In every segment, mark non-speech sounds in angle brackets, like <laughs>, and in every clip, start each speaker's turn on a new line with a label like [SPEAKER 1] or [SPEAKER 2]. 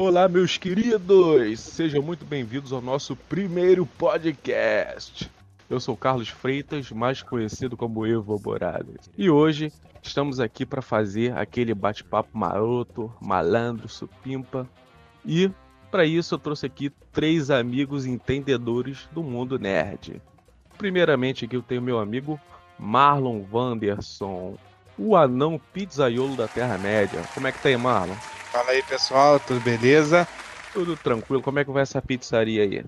[SPEAKER 1] Olá, meus queridos! Sejam muito bem-vindos ao nosso primeiro podcast. Eu sou Carlos Freitas, mais conhecido como Evo Morales. E hoje estamos aqui para fazer aquele bate-papo maroto, malandro, supimpa. E para isso eu trouxe aqui três amigos entendedores do mundo nerd. Primeiramente aqui eu tenho meu amigo Marlon Wanderson, o anão pizzaiolo da Terra-média. Como é que tá aí, Marlon?
[SPEAKER 2] Fala aí, pessoal, tudo beleza?
[SPEAKER 1] Tudo tranquilo. Como é que vai essa pizzaria aí?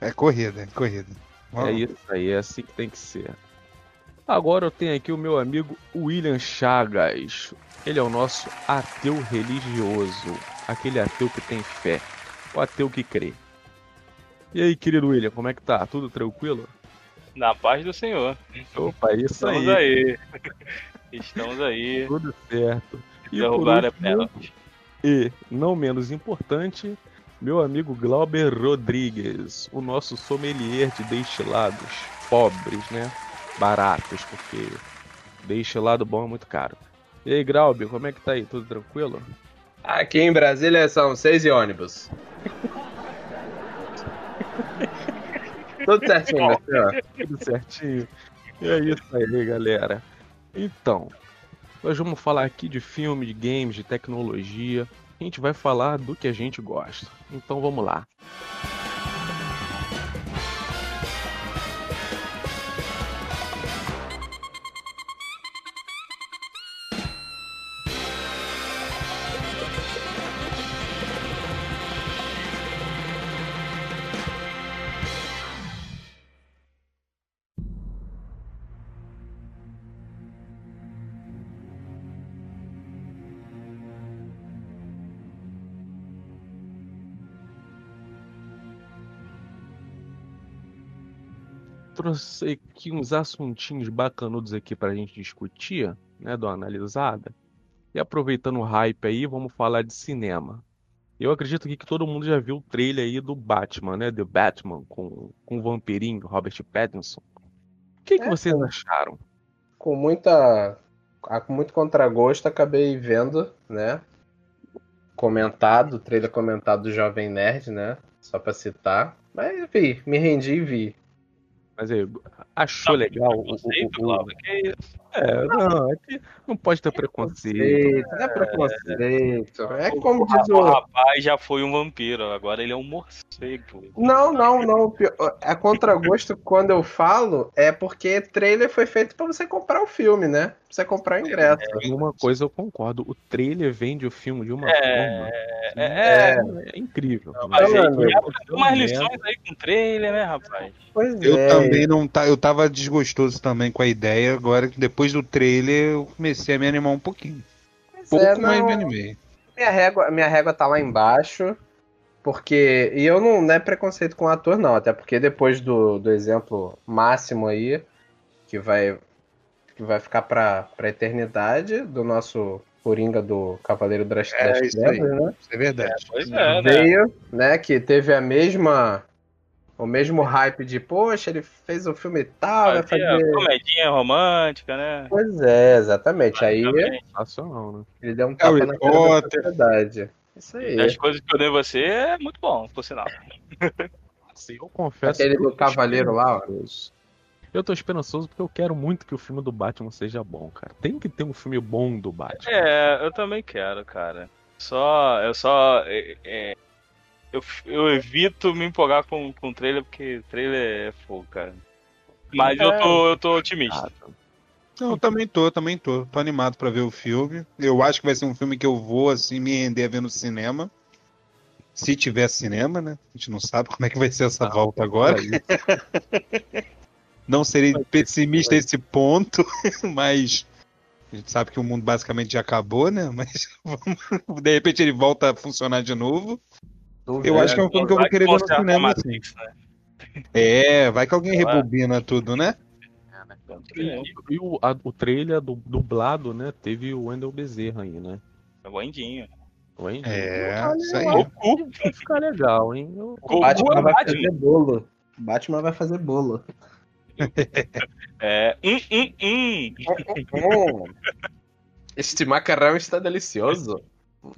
[SPEAKER 2] É corrida, é corrida.
[SPEAKER 1] Vamos. É isso aí, é assim que tem que ser. Agora eu tenho aqui o meu amigo William Chagas. Ele é o nosso ateu religioso. Aquele ateu que tem fé. O ateu que crê. E aí, querido William, como é que tá? Tudo tranquilo?
[SPEAKER 3] Na paz do Senhor.
[SPEAKER 1] Opa, isso
[SPEAKER 3] Estamos
[SPEAKER 1] aí.
[SPEAKER 3] aí. <laughs> Estamos aí.
[SPEAKER 1] Tudo certo. E
[SPEAKER 3] Derrubar a
[SPEAKER 1] por último. E, não menos importante, meu amigo Glauber Rodrigues, o nosso sommelier de destilados pobres, né? Baratos, porque destilado bom é muito caro. E aí, Glauber, como é que tá aí? Tudo tranquilo?
[SPEAKER 4] Aqui em Brasília são seis e ônibus. <laughs> Tudo certinho, né?
[SPEAKER 1] Tudo certinho? E é isso aí, galera. Então, nós vamos falar aqui de filme, de games, de tecnologia. A gente vai falar do que a gente gosta. Então vamos lá. Trouxe aqui uns assuntinhos bacanudos aqui pra gente discutir, né, do analisada. E aproveitando o hype aí, vamos falar de cinema. Eu acredito que todo mundo já viu o trailer aí do Batman, né, The Batman com, com o vampirinho Robert Pattinson. O que, que
[SPEAKER 4] É,
[SPEAKER 1] vocês
[SPEAKER 4] cara.
[SPEAKER 1] acharam?
[SPEAKER 4] Com muita. Com muito contragosto, acabei vendo, né? Comentado, o trailer comentado do Jovem Nerd, né? Só pra citar. Mas vi, me rendi e vi.
[SPEAKER 1] Mas aí, achou legal o, o, o-
[SPEAKER 3] isso?
[SPEAKER 1] É, não, é que não pode ter preconceito.
[SPEAKER 4] Não é preconceito. É como
[SPEAKER 3] O
[SPEAKER 4] diz o.
[SPEAKER 3] rapaz já foi um vampiro, agora ele é um morcego.
[SPEAKER 4] Não, não, não. Pior- É contragosto <laughs> quando eu falo, é porque trailer foi feito pra você comprar o filme, né? Pra você comprar o ingresso.
[SPEAKER 1] Em uma coisa eu concordo, o trailer vende o filme de uma
[SPEAKER 3] É,
[SPEAKER 1] forma que
[SPEAKER 3] é,
[SPEAKER 1] é incrível.
[SPEAKER 3] Mas
[SPEAKER 4] Não,
[SPEAKER 3] aprendeu umas lições aí com trailer, né, rapaz?
[SPEAKER 4] Pois
[SPEAKER 2] Eu
[SPEAKER 4] é.
[SPEAKER 2] também não tá, eu tava desgostoso também com a ideia, agora que depois do trailer eu comecei a me animar um pouquinho.
[SPEAKER 4] Pois
[SPEAKER 2] Pouco,
[SPEAKER 4] é,
[SPEAKER 2] mas
[SPEAKER 4] não.
[SPEAKER 2] me animei.
[SPEAKER 4] Minha régua, minha régua tá lá embaixo. Porque. E eu não, não é preconceito com o ator, não. Até porque depois do, do exemplo máximo aí, que vai. Que vai ficar pra, pra eternidade, do nosso Coringa do Cavaleiro das,
[SPEAKER 2] É,
[SPEAKER 4] das
[SPEAKER 2] isso aí.
[SPEAKER 4] Trevas, né?
[SPEAKER 2] Isso é verdade.
[SPEAKER 3] Pois é, né?
[SPEAKER 4] Veio, né? Que teve a mesma. O mesmo hype de, poxa, ele fez o filme tal, vai fazer.
[SPEAKER 3] comedinha romântica, né?
[SPEAKER 4] Pois é, exatamente. Aí.
[SPEAKER 1] Sensacional, né?
[SPEAKER 4] ele deu um tapa
[SPEAKER 2] Harry
[SPEAKER 4] na cara da sociedade. Isso aí.
[SPEAKER 3] Das coisas que eu dei a você é muito bom, por sinal.
[SPEAKER 1] Assim, eu confesso
[SPEAKER 4] Aquele do
[SPEAKER 1] tô
[SPEAKER 4] cavaleiro lá, ó.
[SPEAKER 1] esperançoso. Eu tô esperançoso porque eu quero muito que o filme do Batman seja bom, cara. Tem que ter um filme bom do Batman.
[SPEAKER 3] É, eu também quero, cara. Só. Eu só. é, é, eu, eu evito me empolgar com, com trailer, porque trailer é fogo, cara. Mas eu, tô, eu tô otimista.
[SPEAKER 1] Ah,
[SPEAKER 2] Não, eu também tô, também tô. Tô animado pra ver o filme. Eu acho que vai ser um filme que eu vou assim me render a ver no cinema. Se tiver cinema, né? A gente não sabe como é que vai ser essa
[SPEAKER 1] Ah,
[SPEAKER 2] volta agora.
[SPEAKER 1] aí, <laughs>
[SPEAKER 2] Não serei pessimista a esse ponto, <laughs> mas a gente sabe que o mundo basicamente já acabou, né? Mas <laughs> vamos- de repente ele volta a funcionar de novo. Eu acho que é um filme que eu vou querer ver no cinema, assim.
[SPEAKER 3] Matrix, né?
[SPEAKER 2] É, vai que alguém rebobina tudo, né?
[SPEAKER 1] E, e o, a- o trailer do, dublado, né? Teve o Wendel Bezerra aí, né?
[SPEAKER 3] É Boindinho.
[SPEAKER 1] O Andy.
[SPEAKER 2] É, isso aí.
[SPEAKER 3] Goku.
[SPEAKER 1] Vai ficar legal, hein? Eu-
[SPEAKER 3] Goku
[SPEAKER 4] Batman
[SPEAKER 3] é
[SPEAKER 4] vai
[SPEAKER 3] Batman.
[SPEAKER 4] fazer bolo. Batman vai fazer bolo. <laughs>
[SPEAKER 3] É. Hum, hum. Hum. <laughs>
[SPEAKER 4] Este macarrão está delicioso.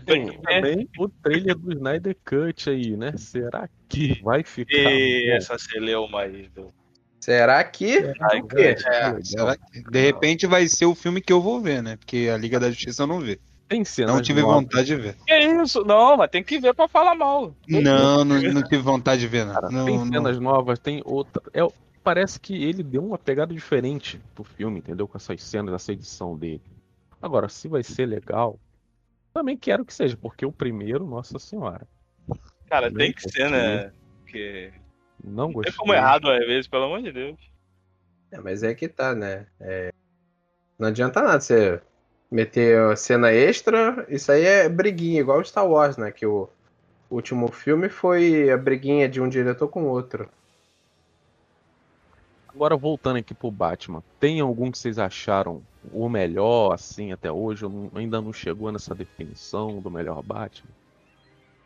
[SPEAKER 1] Tem também o trailer do Snyder Cut aí, né? Será que vai ficar. E
[SPEAKER 3] essa celeuma aí do.
[SPEAKER 4] Será que?
[SPEAKER 2] Ai, é, será que? De repente vai ser o filme que eu vou ver, né? Porque a Liga da Justiça eu não vê.
[SPEAKER 1] Tem cena.
[SPEAKER 2] Não tive novas. vontade de ver.
[SPEAKER 3] Que isso? Não, mas tem que ver pra falar mal.
[SPEAKER 2] Não, não, não tive vontade de ver, não. Cara,
[SPEAKER 1] não
[SPEAKER 2] tem
[SPEAKER 1] cenas não. novas, tem outra. É, parece que ele deu uma pegada diferente pro filme, entendeu? Com essas cenas, essa edição dele. Agora, se vai ser legal, também quero que seja, porque o primeiro, nossa senhora.
[SPEAKER 3] Cara, tem que ser, né? Porque.
[SPEAKER 1] Não gostei.
[SPEAKER 3] Tem como errado às vezes, pelo amor de Deus.
[SPEAKER 4] É, mas é que tá, né? É... Não adianta nada você meter cena extra. Isso aí é briguinha, igual Star Wars, né? Que o último filme foi a briguinha de um diretor com outro.
[SPEAKER 1] Agora voltando aqui pro Batman, tem algum que vocês acharam o melhor, assim, até hoje? Ainda não chegou nessa definição do melhor Batman?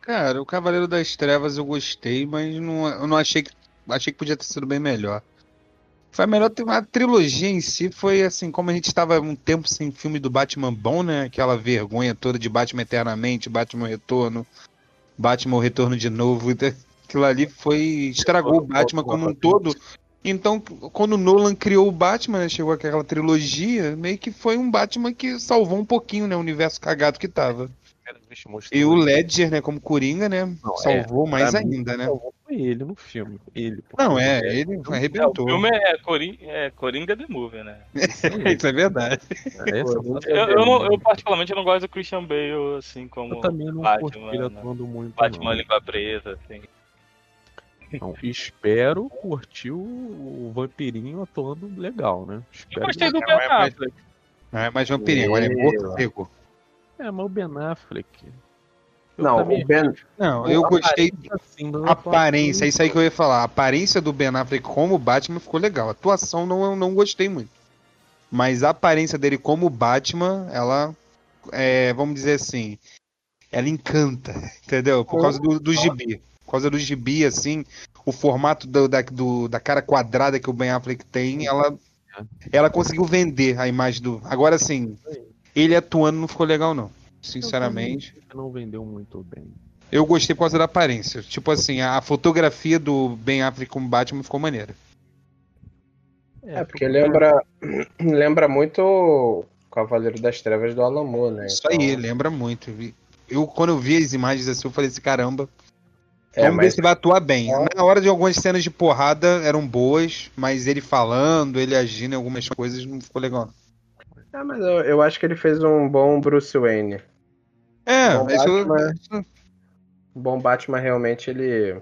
[SPEAKER 2] Cara, o Cavaleiro das Trevas eu gostei, mas não, eu não achei que. Achei que podia ter sido bem melhor. Foi melhor. A trilogia em si foi assim, como a gente estava um tempo sem filme do Batman bom, né? Aquela vergonha toda de Batman Eternamente, Batman Retorno, Batman Retorno de novo. <laughs> Aquilo ali foi. estragou o Batman como um todo. Então, quando o Nolan criou o Batman, né, chegou aquela trilogia, meio que foi um Batman que salvou um pouquinho, né, o universo cagado que tava. E o Ledger, né, como Coringa, né, não, salvou é, mais ainda, né. Salvou
[SPEAKER 1] foi ele no filme. Ele,
[SPEAKER 2] não, é, é ele arrebentou.
[SPEAKER 3] É, o filme é Coringa, é Coringa The Movie, né? <laughs>
[SPEAKER 2] Isso é verdade.
[SPEAKER 3] É, eu, eu, não, eu, particularmente não gosto do Christian Bale, assim, como
[SPEAKER 1] eu também não Batman. Ele né? atuando muito,
[SPEAKER 3] Batman não. língua preta, assim.
[SPEAKER 1] Então, <laughs> espero curtir o, o vampirinho atuando legal, né? Espero
[SPEAKER 3] eu gostei do Ben Affleck.
[SPEAKER 2] Não é mais vampirinho, agora é morcego.
[SPEAKER 1] É, mas o Ben Affleck.
[SPEAKER 4] não, o Ben.
[SPEAKER 2] Não, eu gostei. Assim, aparência, é isso aí que eu ia falar. A aparência do Ben Affleck como Batman ficou legal. A atuação não, eu não gostei muito. Mas a aparência dele como Batman, ela. É, vamos dizer assim. Ela encanta, <laughs> entendeu? Por causa do, do gibi. Por causa do gibi, assim, o formato do, da, do, da cara quadrada que o Ben Affleck tem, ela, ela conseguiu vender a imagem do. Agora, assim, ele atuando não ficou legal, não. Sinceramente.
[SPEAKER 1] Não vendeu muito bem.
[SPEAKER 2] Eu gostei por causa da aparência. Tipo assim, a fotografia do Ben Affleck como Batman ficou maneira.
[SPEAKER 4] É, porque lembra, <clears throat> lembra muito o Cavaleiro das Trevas do Alan Moore, né?
[SPEAKER 2] Isso então... aí, lembra muito. Eu, quando eu vi as imagens assim, eu falei assim, caramba, é, Vamos mas... ver se vai atuar bem. Na hora de algumas cenas de porrada eram boas, mas ele falando, ele agindo em algumas coisas não ficou legal.
[SPEAKER 4] Ah, mas eu, eu acho que ele fez um bom Bruce Wayne.
[SPEAKER 2] É, bom Batman,
[SPEAKER 4] eu... bom Batman realmente ele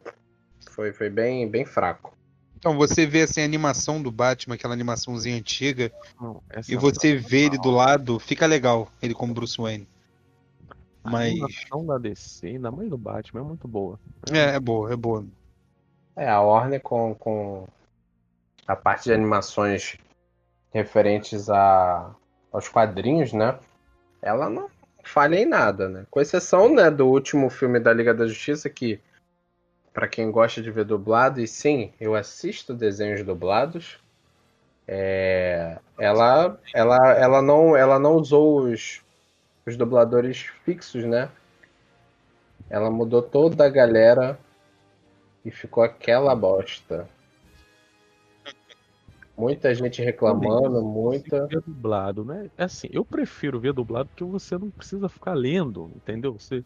[SPEAKER 4] foi, foi bem, bem fraco.
[SPEAKER 2] Então, você vê assim, a animação do Batman, aquela animaçãozinha antiga, não, e você vê ele do lado, fica legal, ele como Bruce Wayne.
[SPEAKER 1] Mas... A animação da DC, ainda mais do Batman, é muito boa.
[SPEAKER 2] É, é boa, é boa.
[SPEAKER 4] É, a Warner com, com a parte de animações referentes a, aos quadrinhos, né? Ela não falha em nada, né? Com exceção, né, do último filme da Liga da Justiça, que, para quem gosta de ver dublado, e sim, eu assisto desenhos dublados, é, ela, ela, ela, não, ela não usou os, os dubladores fixos, né? Ela mudou toda a galera e ficou aquela bosta. Muita gente reclamando, muita.
[SPEAKER 1] Ver dublado, né? É assim, eu prefiro ver dublado porque você não precisa ficar lendo, entendeu? Você,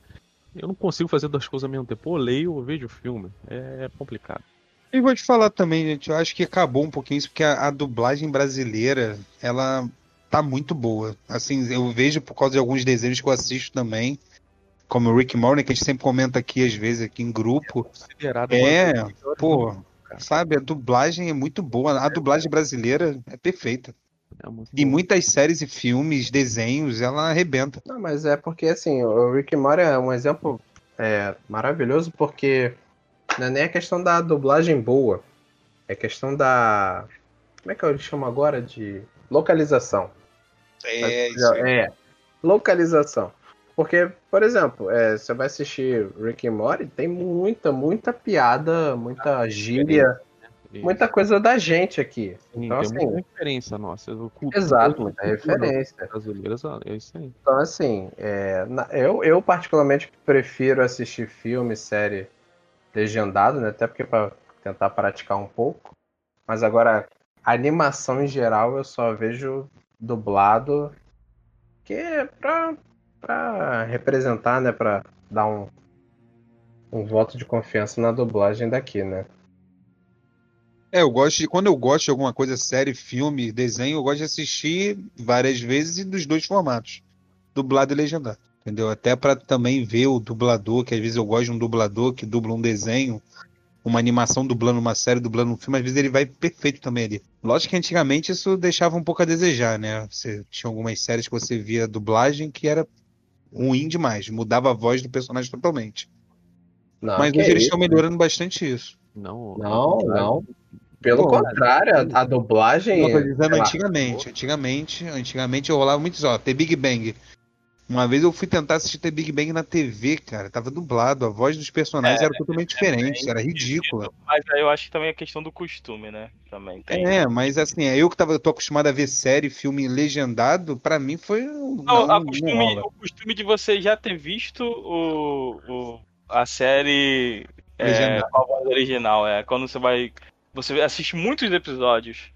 [SPEAKER 1] eu não consigo fazer duas coisas ao mesmo tempo. Ou leio ou vejo o filme. É, é complicado.
[SPEAKER 2] E vou te falar também, gente, eu acho que acabou um pouquinho isso, porque a, a dublagem brasileira, ela tá muito boa. Assim, eu vejo por causa de alguns desenhos que eu assisto também, como o Rick Morty, que a gente sempre comenta aqui, às vezes, aqui em grupo. É, é pô, sabe, a dublagem é muito boa. A dublagem brasileira é perfeita. É e muitas séries e filmes, desenhos, ela arrebenta.
[SPEAKER 4] Não, mas é porque, assim, o Rick Morty é um exemplo é, maravilhoso, porque não é nem a questão da dublagem boa, é questão da. Como é que eu chamo agora? De localização.
[SPEAKER 2] É,
[SPEAKER 4] é, localização. Porque, por exemplo, é, você vai assistir Rick and Morty, tem muita, muita piada, muita gíria muita coisa da gente aqui.
[SPEAKER 1] Sim,
[SPEAKER 4] então,
[SPEAKER 1] tem
[SPEAKER 4] assim,
[SPEAKER 1] muita referência nossa.
[SPEAKER 4] Exato, muita referência.
[SPEAKER 1] Brasileira, é isso aí.
[SPEAKER 4] Então, assim, é, eu, eu particularmente prefiro assistir filme, série legendado, né? Até porque para tentar praticar um pouco. Mas agora, animação em geral, eu só vejo dublado, que é pra, pra representar, né? Pra dar um, um voto de confiança na dublagem daqui, né?
[SPEAKER 2] É, eu gosto de, quando eu gosto de alguma coisa, série, filme, desenho, eu gosto de assistir várias vezes e dos dois formatos, dublado e legendado. Entendeu? Até pra também ver o dublador, que às vezes eu gosto de um dublador que dubla um desenho, uma animação dublando uma série, dublando um filme, às vezes ele vai perfeito também ali. Lógico que antigamente isso deixava um pouco a desejar, né? Você tinha algumas séries que você via a dublagem que era ruim demais, mudava a voz do personagem totalmente.
[SPEAKER 4] Não,
[SPEAKER 2] Mas hoje eles
[SPEAKER 4] isso?
[SPEAKER 2] estão melhorando bastante isso.
[SPEAKER 1] Não,
[SPEAKER 4] Não, não. Pelo
[SPEAKER 2] Pô,
[SPEAKER 4] contrário, a, a dublagem.
[SPEAKER 2] Eu tô dizendo
[SPEAKER 4] sei lá,
[SPEAKER 2] antigamente, antigamente, antigamente eu rolava muito isso, ó, The Big Bang. Uma vez eu fui tentar assistir The Big Bang na TV, cara, tava dublado, a voz dos personagens
[SPEAKER 3] É,
[SPEAKER 2] era totalmente diferente, era ridícula.
[SPEAKER 3] Mas aí eu acho que também é questão do costume, né? Também tem.
[SPEAKER 2] É, mas assim, é eu que tava, eu tô acostumado a ver série, filme legendado, pra mim foi
[SPEAKER 3] Não,
[SPEAKER 2] não,
[SPEAKER 3] a
[SPEAKER 2] não
[SPEAKER 3] costume,
[SPEAKER 2] rola.
[SPEAKER 3] o costume de você já ter visto o, o- a série é,
[SPEAKER 2] Legendado.
[SPEAKER 3] com a voz original, é. Quando você vai. Você assiste muitos episódios.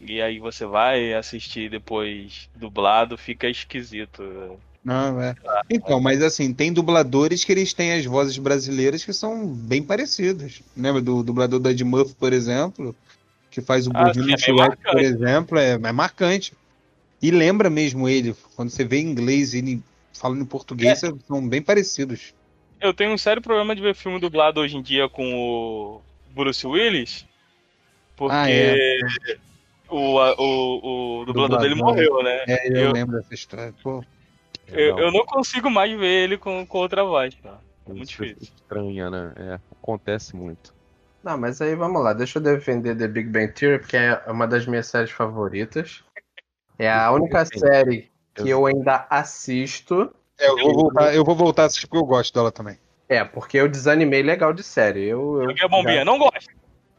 [SPEAKER 3] E aí você vai assistir depois dublado, fica esquisito.
[SPEAKER 2] Não, é. Então, mas assim, tem dubladores que eles têm as vozes brasileiras que são bem parecidas. Lembra do dublador do Ed Murphy, por exemplo? Que faz o
[SPEAKER 3] Ah,
[SPEAKER 2] no
[SPEAKER 3] é
[SPEAKER 2] por exemplo, é, é marcante. E lembra mesmo ele, quando você vê em inglês e ele falando em português, são bem parecidos.
[SPEAKER 3] Eu tenho um sério problema de ver filme dublado hoje em dia com o Bruce Willis. Porque
[SPEAKER 2] Ah, é.
[SPEAKER 3] o, o, o dublador dele
[SPEAKER 2] Dublador.
[SPEAKER 3] morreu, né?
[SPEAKER 2] É, eu,
[SPEAKER 3] Eu-
[SPEAKER 2] lembro dessa história. Pô,
[SPEAKER 3] Eu, eu não consigo mais ver ele com, com outra voz, cara. É muito
[SPEAKER 1] Isso
[SPEAKER 3] difícil.
[SPEAKER 1] Estranha, né? É, acontece muito.
[SPEAKER 4] Não, mas aí vamos lá, deixa eu defender The Big Bang Theory, porque é uma das minhas séries favoritas. É a única série que eu ainda assisto.
[SPEAKER 2] é, eu, vou voltar, eu vou voltar a assistir porque eu gosto dela também.
[SPEAKER 4] É, porque eu desanimei legal de série. Eu, eu,
[SPEAKER 3] Joguei a bombinha, não gosto.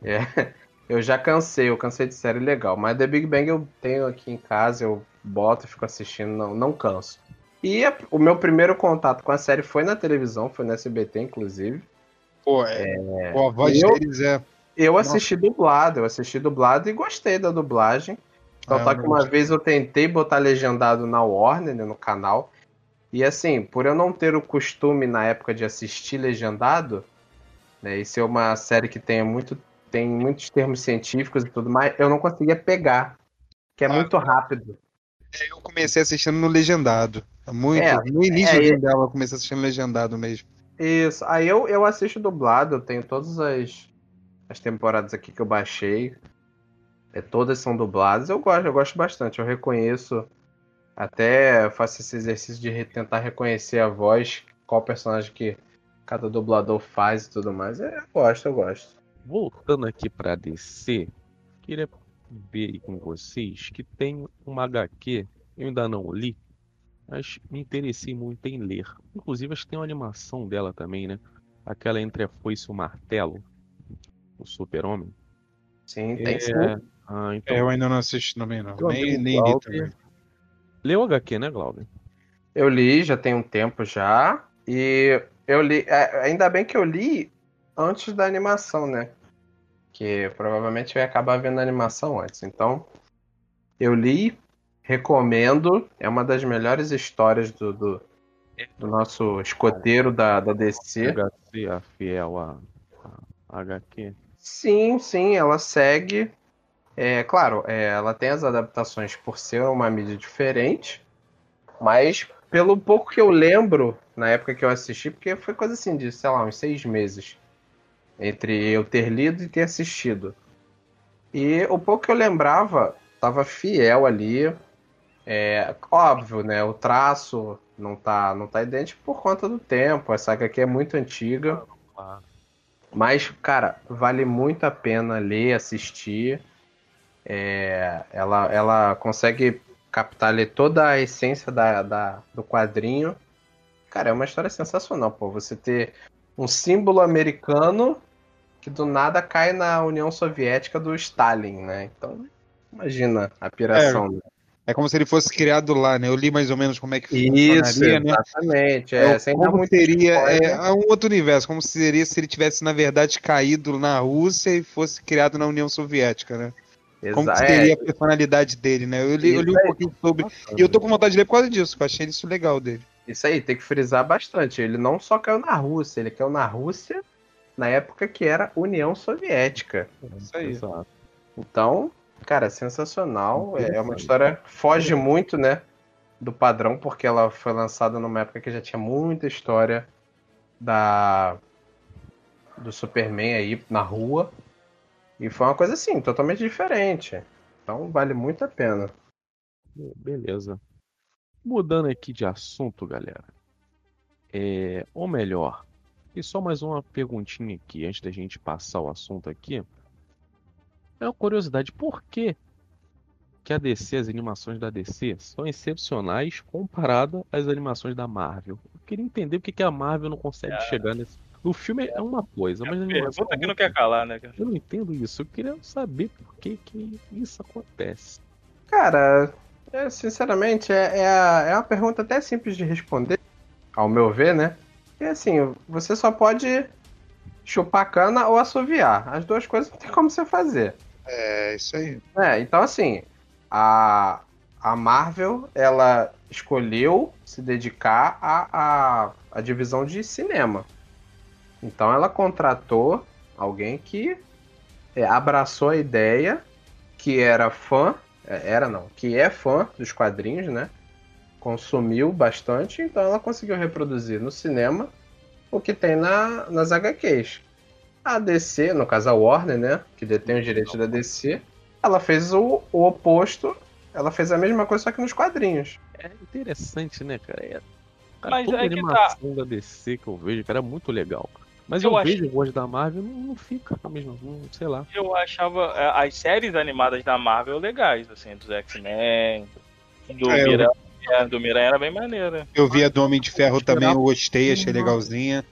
[SPEAKER 4] É, <laughs> eu já cansei, eu cansei de série legal. Mas The Big Bang eu tenho aqui em casa, eu boto e fico assistindo, não, não canso. E a- o meu primeiro contato com a série foi na televisão, foi no SBT, inclusive.
[SPEAKER 2] Pô, é, pô, a voz
[SPEAKER 4] eu-
[SPEAKER 2] deles é.
[SPEAKER 4] Eu assisti dublado, eu assisti dublado e gostei da dublagem. Só
[SPEAKER 2] Ah,
[SPEAKER 4] tá
[SPEAKER 2] eu
[SPEAKER 4] que uma
[SPEAKER 2] gostei.
[SPEAKER 4] vez eu tentei botar legendado na Warner, né, no canal. E assim, por eu não ter o costume na época de assistir legendado, né, e ser uma série que tenha muito, tem muitos termos científicos e tudo mais, eu não conseguia pegar. Que é
[SPEAKER 2] Ah,
[SPEAKER 4] muito rápido.
[SPEAKER 2] Eu comecei assistindo no Legendado. Muito.
[SPEAKER 4] É,
[SPEAKER 2] no início
[SPEAKER 4] é,
[SPEAKER 2] dela eu comecei assistindo Legendado mesmo.
[SPEAKER 4] Isso. Aí eu, eu assisto dublado, eu tenho todas as, as temporadas aqui que eu baixei. É, todas são dubladas. Eu gosto, eu gosto bastante. Eu reconheço. Até faço esse exercício de re- tentar reconhecer a voz, qual personagem que cada dublador faz e tudo mais. É, eu gosto, eu gosto.
[SPEAKER 1] Voltando aqui pra DC, queria ver aí com vocês que tem uma HQ, eu ainda não li, mas me interessei muito em ler. Inclusive, acho que tem uma animação dela também, né? Aquela entre a foice e o martelo, o super-homem.
[SPEAKER 4] Sim, tem
[SPEAKER 1] É,
[SPEAKER 4] sim.
[SPEAKER 1] Ah, então.
[SPEAKER 2] É, eu ainda não assisti também, não.
[SPEAKER 1] Meu
[SPEAKER 2] Nem, nem li também.
[SPEAKER 1] Leu o HQ, né, Glauber?
[SPEAKER 4] Eu li, já tem um tempo já. E eu li. é, Ainda bem que eu li antes da animação, né? Que provavelmente eu ia acabar vendo a animação antes. Então, eu li, recomendo. É uma das melhores histórias do, do, do nosso escoteiro da, da DC.
[SPEAKER 1] HC, a fiel a, a HQ.
[SPEAKER 4] Sim, sim, ela segue. É claro, é, ela tem as adaptações por ser uma mídia diferente, mas pelo pouco que eu lembro na época que eu assisti, porque foi coisa assim de, sei lá, uns seis meses entre eu ter lido e ter assistido. E o pouco que eu lembrava tava fiel ali. É, óbvio, né? O traço não tá, não tá idêntico por conta do tempo. Essa HQ é muito antiga.
[SPEAKER 1] Ah,
[SPEAKER 4] Mas, cara, vale muito a pena ler, assistir. É, ela, ela consegue captar ali toda a essência da, da- do quadrinho. Cara, é uma história sensacional, pô. Você ter um símbolo americano que do nada cai na União Soviética do Stalin, né? Então, imagina a piração. né?
[SPEAKER 2] É como se ele fosse criado lá, né? Eu li mais ou menos como é que
[SPEAKER 4] Isso,
[SPEAKER 2] né?
[SPEAKER 4] exatamente. É,
[SPEAKER 2] É,
[SPEAKER 4] dar
[SPEAKER 2] como seria
[SPEAKER 4] spoiler.
[SPEAKER 2] é, um outro universo, como seria se ele tivesse, na verdade, caído na Rússia e fosse criado na União Soviética, né? Como que
[SPEAKER 4] Exa-
[SPEAKER 2] seria
[SPEAKER 4] é,
[SPEAKER 2] a personalidade dele, né? Eu li, eu li um pouquinho sobre. E eu tô com vontade de ler por causa disso, eu achei isso legal dele.
[SPEAKER 4] Isso aí, tem que frisar bastante. Ele não só caiu na Rússia, ele caiu na Rússia na época que era União Soviética.
[SPEAKER 2] Isso aí.
[SPEAKER 1] Exato.
[SPEAKER 4] Então, cara, sensacional. É uma história foge muito, né, do padrão, porque ela foi lançada numa época que já tinha muita história da do Superman aí na rua. E foi uma coisa assim, totalmente diferente. Então vale muito a pena.
[SPEAKER 1] Beleza. Mudando aqui de assunto, galera. É, ou melhor, e só mais uma perguntinha aqui antes da gente passar o assunto aqui. É uma curiosidade, por que que a DC, as animações da DC, são excepcionais comparada às animações da Marvel? Eu queria entender por que que a Marvel não consegue chegar nesse. No filme é uma coisa, mas na animação
[SPEAKER 3] Pergunta
[SPEAKER 1] é
[SPEAKER 3] que não quer calar, né, cara?
[SPEAKER 1] Eu não entendo isso. Eu queria saber por que que isso acontece.
[SPEAKER 4] Cara, é, sinceramente, é, é, a- é uma pergunta até simples de responder, ao meu ver, né? E assim, você só pode chupar cana ou assoviar. As duas coisas não tem como você fazer.
[SPEAKER 2] É, isso aí.
[SPEAKER 4] É, então assim, a, a Marvel, ela escolheu se dedicar à, à, à divisão de cinema. Então ela contratou alguém que é, abraçou a ideia, que era fã, é, era não, que é fã dos quadrinhos, né? Consumiu bastante, então ela conseguiu reproduzir no cinema o que tem na, nas HQs. A DC, no caso a Warner, né? Que detém os direitos da DC, ela fez o, o oposto. Ela fez a mesma coisa, só que nos quadrinhos.
[SPEAKER 1] É interessante, né, cara? É, cara
[SPEAKER 3] Mas
[SPEAKER 1] toda
[SPEAKER 3] é que
[SPEAKER 1] animação da DC que eu vejo, cara, é muito legal. Mas eu,
[SPEAKER 3] Eu acho-
[SPEAKER 1] vejo voz da Marvel, não, não fica a mesma, não, sei lá.
[SPEAKER 3] Eu achava é, as séries animadas da Marvel legais, assim, dos X-Men, do
[SPEAKER 2] É, eu-
[SPEAKER 3] Miranha. é, Do Miranha era bem maneira.
[SPEAKER 2] Eu vi a do Homem de Ferro também, eu gostei, achei legalzinha.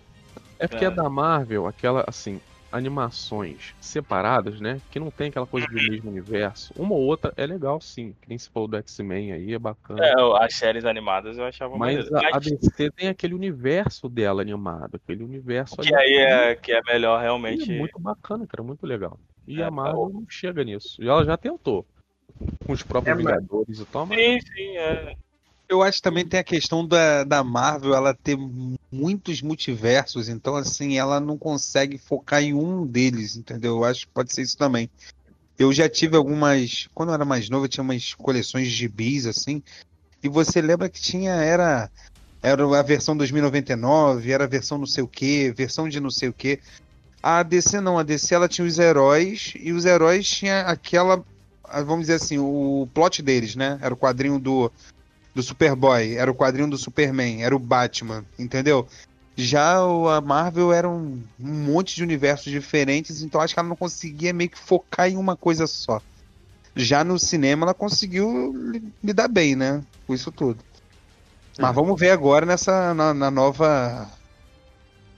[SPEAKER 1] É porque
[SPEAKER 3] É.
[SPEAKER 1] a da Marvel, aquela, assim, animações separadas, né? Que não tem aquela coisa do
[SPEAKER 3] Uhum.
[SPEAKER 1] mesmo universo. Uma ou outra é legal, sim. Que nem se falou do X-Men aí, é bacana.
[SPEAKER 3] É, as séries animadas eu achava
[SPEAKER 1] Mas
[SPEAKER 3] maneira.
[SPEAKER 1] a, a DC tem aquele universo dela animado, aquele universo
[SPEAKER 3] que
[SPEAKER 1] ali
[SPEAKER 3] aí é, que é melhor
[SPEAKER 1] que
[SPEAKER 3] realmente.
[SPEAKER 1] é muito bacana, cara, muito legal. E
[SPEAKER 3] É,
[SPEAKER 1] a Marvel não chega nisso. E ela já tentou. Com os próprios
[SPEAKER 4] É, mas-
[SPEAKER 1] Vingadores e tal, mas
[SPEAKER 3] Sim, sim, é.
[SPEAKER 2] Eu acho que também tem a questão da, da Marvel ela ter muitos multiversos, então assim, ela não consegue focar em um deles, entendeu? Eu acho que pode ser isso também. Eu já tive algumas. Quando eu era mais novo, eu tinha umas coleções de gibis, assim. E você lembra que tinha. Era. Era a versão 2099, era a versão não sei o que, versão de não sei o que. A DC não, a DC ela tinha os heróis, e os heróis tinha aquela. Vamos dizer assim, o plot deles, né? Era o quadrinho do do Superboy, era o quadrinho do Superman, era o Batman, entendeu? Já o- a Marvel era um, um monte de universos diferentes, então acho que ela não conseguia meio que focar em uma coisa só. Já no cinema ela conseguiu li- lidar bem, né? Com isso tudo. Mas vamos ver agora nessa na, na nova.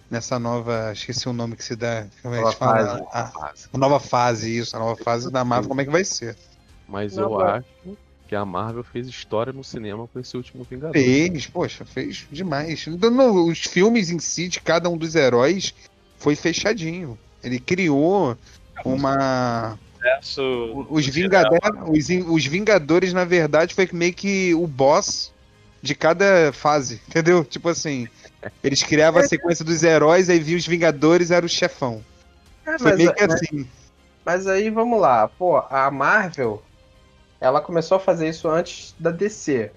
[SPEAKER 2] Nessa nova. Esqueci o nome que se dá. Como é
[SPEAKER 4] Nova fase.
[SPEAKER 2] A, a nova fase, isso, a nova fase da Marvel, como é que vai ser?
[SPEAKER 1] Mas
[SPEAKER 4] Não,
[SPEAKER 1] eu acho que a Marvel fez história no cinema com esse último Vingador.
[SPEAKER 2] Fez, poxa, fez demais. Não, não, os filmes em si de cada um dos heróis foi fechadinho. Ele criou uma. Os, Vingade- os, os Vingadores, na verdade, foi meio que o boss de cada fase, <laughs> entendeu? Tipo assim, eles criavam a sequência dos heróis, aí via os Vingadores, era o chefão.
[SPEAKER 4] É,
[SPEAKER 2] Foi
[SPEAKER 4] mas,
[SPEAKER 2] meio que
[SPEAKER 4] mas-
[SPEAKER 2] assim.
[SPEAKER 4] mas aí vamos lá. Pô, a Marvel, ela começou a fazer isso antes da DC.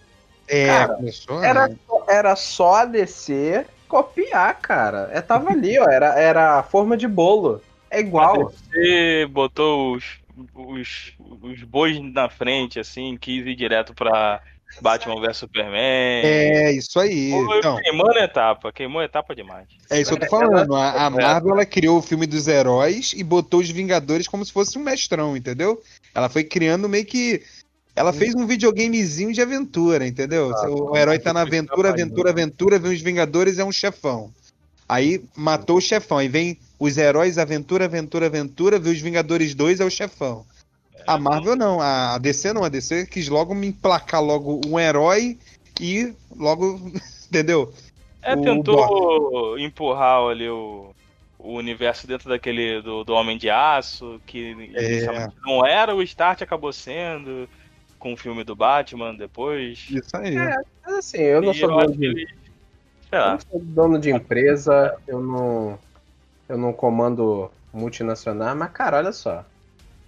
[SPEAKER 2] É,
[SPEAKER 4] Cara,
[SPEAKER 2] começou.
[SPEAKER 4] Era,
[SPEAKER 2] né?
[SPEAKER 4] era só a DC copiar, cara. É, tava ali, ó. Era, era a forma de bolo. É igual.
[SPEAKER 3] Você botou os, os, os bois na frente, assim, quis ir direto pra Batman vs Superman.
[SPEAKER 2] É, isso aí.
[SPEAKER 3] Foi
[SPEAKER 2] Então,
[SPEAKER 3] Queimando etapa, queimou etapa demais.
[SPEAKER 2] É isso que eu tô falando. A, a Marvel ela criou o filme dos heróis e botou os Vingadores como se fosse um mestrão, entendeu? Ela foi criando meio que. Ela fez um videogamezinho de aventura, entendeu? o herói tá na aventura, aventura, aventura, vem os Vingadores é um chefão. Aí matou o chefão, aí vem os heróis aventura, aventura, aventura, vê os Vingadores 2 é o chefão. A Marvel não, a DC não, a DC quis logo me emplacar logo um herói e logo, <laughs> entendeu?
[SPEAKER 3] É,
[SPEAKER 2] O
[SPEAKER 3] tentou empurrar ali o, o universo dentro daquele do, do Homem de Aço, que
[SPEAKER 2] É.
[SPEAKER 3] não era, o Start acabou sendo, com o filme do Batman depois.
[SPEAKER 2] Isso aí.
[SPEAKER 4] É. Mas assim, eu não
[SPEAKER 3] E
[SPEAKER 4] sou
[SPEAKER 3] eu
[SPEAKER 4] dono de,
[SPEAKER 3] ele.
[SPEAKER 4] Eu não sou dono de empresa, eu não, eu não comando multinacional, mas cara, olha só.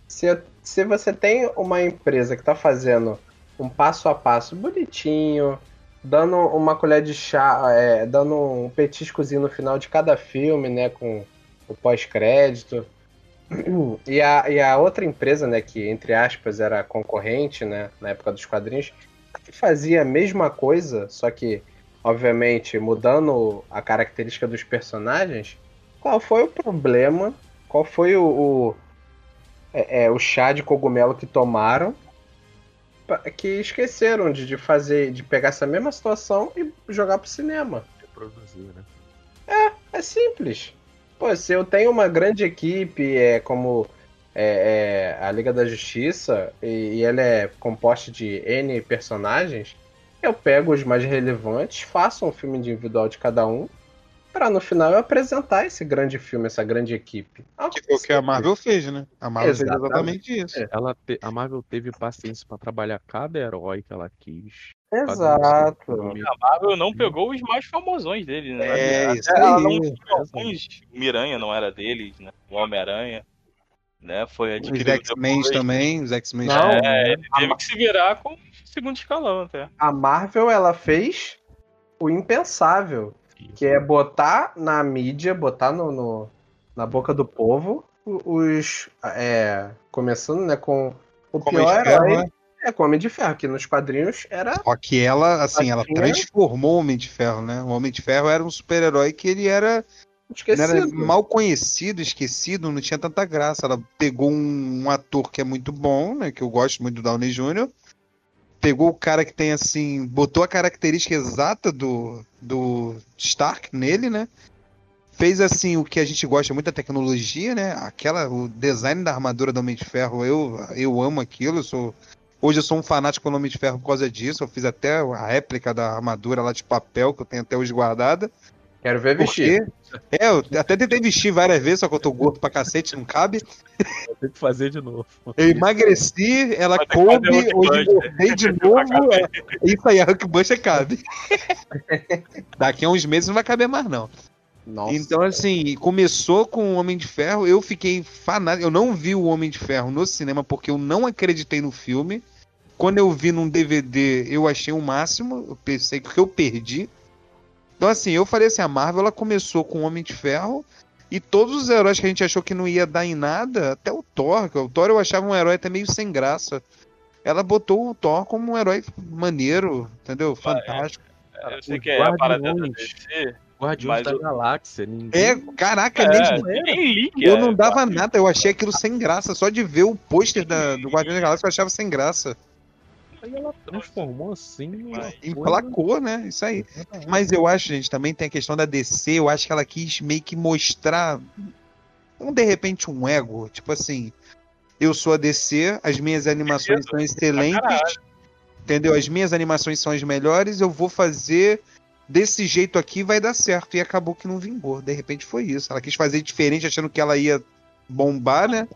[SPEAKER 4] Se, se você tem uma empresa que tá fazendo um passo a passo bonitinho, dando uma colher de chá, é, dando um petiscozinho no final de cada filme, né, com o pós-crédito. E a, e a outra empresa, né, que entre aspas era concorrente, né, na época dos quadrinhos, que fazia a mesma coisa, só que obviamente mudando a característica dos personagens, qual foi o problema? Qual foi o, o, é, é, o chá de cogumelo que tomaram que esqueceram de, de fazer, de pegar essa mesma situação e jogar pro cinema?
[SPEAKER 1] Reproduzir, né?
[SPEAKER 4] É simples. Pô, se eu tenho uma grande equipe, é como é, é, a Liga da Justiça, e, e ela é composta de N personagens, eu pego os mais relevantes, faço um filme individual de cada um, pra no final eu apresentar esse grande filme, essa grande equipe. Ah,
[SPEAKER 2] Que o que a Marvel fez, né? A Marvel fez
[SPEAKER 4] Exatamente.
[SPEAKER 2] exatamente isso.
[SPEAKER 4] É.
[SPEAKER 1] Ela te- a Marvel teve paciência pra trabalhar cada herói que ela quis.
[SPEAKER 4] Exato.
[SPEAKER 3] A Marvel não pegou os mais famosões dele, né?
[SPEAKER 2] É,
[SPEAKER 3] Até
[SPEAKER 2] isso
[SPEAKER 3] ela
[SPEAKER 2] aí.
[SPEAKER 3] não tinha alguns. O Miranha não era deles, né? O Homem-Aranha. Né? Foi
[SPEAKER 2] Os
[SPEAKER 3] adquirido
[SPEAKER 2] X-Men
[SPEAKER 3] depois.
[SPEAKER 2] também, os X-Men.
[SPEAKER 4] Não,
[SPEAKER 3] É, ele teve que se virar com o segundo escalão até.
[SPEAKER 4] A Marvel, ela fez o impensável, que é botar na mídia, botar no, no- na boca do povo os. é, começando né, com o
[SPEAKER 2] Como
[SPEAKER 4] pior herói.
[SPEAKER 2] né?
[SPEAKER 4] É, com o Homem de Ferro, que nos quadrinhos era.
[SPEAKER 2] Só que ela, assim, ela transformou o Homem de Ferro, né? O Homem de Ferro era um super-herói que ele era, era mal conhecido, esquecido, não tinha tanta graça. Ela pegou um, um ator que é muito bom, né? Que eu gosto muito do Downey Jr. Pegou o cara que tem, assim, botou a característica exata do, do Stark nele, né? Fez, assim, o que a gente gosta muito da tecnologia, né? Aquela, o design da armadura do Homem de Ferro, eu, eu amo aquilo, eu sou... Hoje eu sou um fanático do Homem de Ferro por causa disso. Eu fiz até a réplica da armadura lá de papel, que eu tenho até hoje guardada.
[SPEAKER 4] Quero ver vestir.
[SPEAKER 2] É, eu até tentei vestir várias vezes, só que eu tô gordo pra cacete, não cabe.
[SPEAKER 1] Vou ter que fazer de novo.
[SPEAKER 2] Eu emagreci, ela coube, hoje engordei de novo. é, Isso aí, a Hulkbuster cabe. Daqui a uns meses não vai caber mais, não.
[SPEAKER 4] Nossa.
[SPEAKER 2] Então, assim, começou com o Homem de Ferro, eu fiquei fanático. Eu não vi o Homem de Ferro no cinema porque eu não acreditei no filme. Quando eu vi num DVD, eu achei o máximo. Eu pensei que eu perdi. Então, assim, eu falei assim: a Marvel ela começou com o Homem de Ferro. E todos os heróis que a gente achou que não ia dar em nada, até o Thor, que o Thor eu achava um herói até meio sem graça. Ela botou o Thor como um herói maneiro, entendeu? Fantástico.
[SPEAKER 3] Eu sei
[SPEAKER 1] os
[SPEAKER 3] que é a parada da
[SPEAKER 1] Guardiões.
[SPEAKER 3] DC.
[SPEAKER 1] Guardiões
[SPEAKER 3] Mas
[SPEAKER 1] da
[SPEAKER 3] o-
[SPEAKER 1] Galáxia. Ninguém...
[SPEAKER 2] É, caraca,
[SPEAKER 3] É,
[SPEAKER 2] mesmo.
[SPEAKER 3] ninguém liga.
[SPEAKER 2] Eu não dava nada, eu achei aquilo sem graça. Só de ver o pôster da- do Guardiões da Galáxia eu achava sem graça.
[SPEAKER 1] Aí ela transformou assim.
[SPEAKER 2] Emplacou, né? Isso aí. Mas eu acho, gente, também tem a questão da DC. Eu acho que ela quis meio que mostrar. Um, de repente, um ego. Tipo assim, eu sou a DC, as minhas animações são excelentes. Entendeu? As minhas animações são as melhores, eu vou fazer desse jeito aqui vai dar certo. E acabou que não vingou. De repente foi isso. Ela quis fazer diferente, achando que ela ia bombar, né?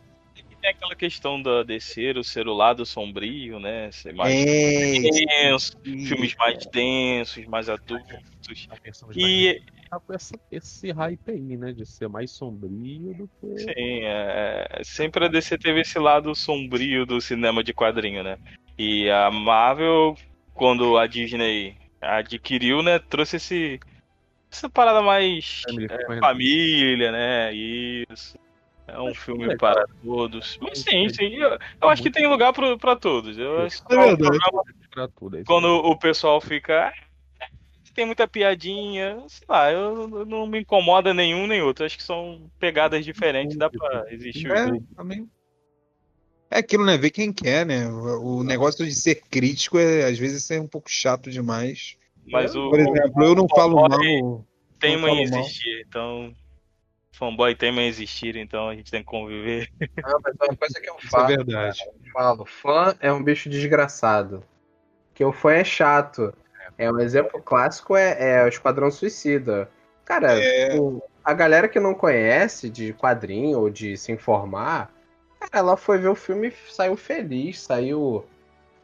[SPEAKER 3] Tem aquela questão da DC, o ser o lado sombrio, né? Ser mais
[SPEAKER 2] É.
[SPEAKER 3] denso, filmes mais densos, mais adultos. E,
[SPEAKER 1] com essa, esse hype aí, né? De ser mais sombrio do que.
[SPEAKER 3] sim, é, sempre a DC teve esse lado sombrio do cinema de quadrinho, né? E a Marvel, quando a Disney adquiriu, né, trouxe esse essa parada mais é, família, né? Isso. É um filme
[SPEAKER 1] legal.
[SPEAKER 3] para todos. Mas sim, sim. Eu, eu acho que tem lugar pra todos. Eu acho que
[SPEAKER 2] É verdade.
[SPEAKER 1] é
[SPEAKER 3] quando o pessoal fica. "Ah, Tem muita piadinha, sei lá, eu não me incomoda nenhum nem outro. Acho que são pegadas diferentes, dá pra existir
[SPEAKER 2] É, também. É aquilo, né? Ver quem quer, né? O negócio de ser crítico é, às vezes, é um pouco chato demais.
[SPEAKER 3] Mas o,
[SPEAKER 2] Por exemplo, eu não falo mal.
[SPEAKER 3] tem uma existir, então. Fanboy tema existir, então a gente tem que conviver.
[SPEAKER 4] Não, mas é uma coisa que eu
[SPEAKER 2] Isso é
[SPEAKER 4] falo,
[SPEAKER 2] verdade.
[SPEAKER 4] eu falo, fã é um bicho desgraçado. Que o fã é chato. É um exemplo clássico é, é o Esquadrão Suicida. Cara,
[SPEAKER 2] É.
[SPEAKER 4] o- a galera que não conhece de quadrinho ou de se informar, cara, ela foi ver o filme e saiu feliz, saiu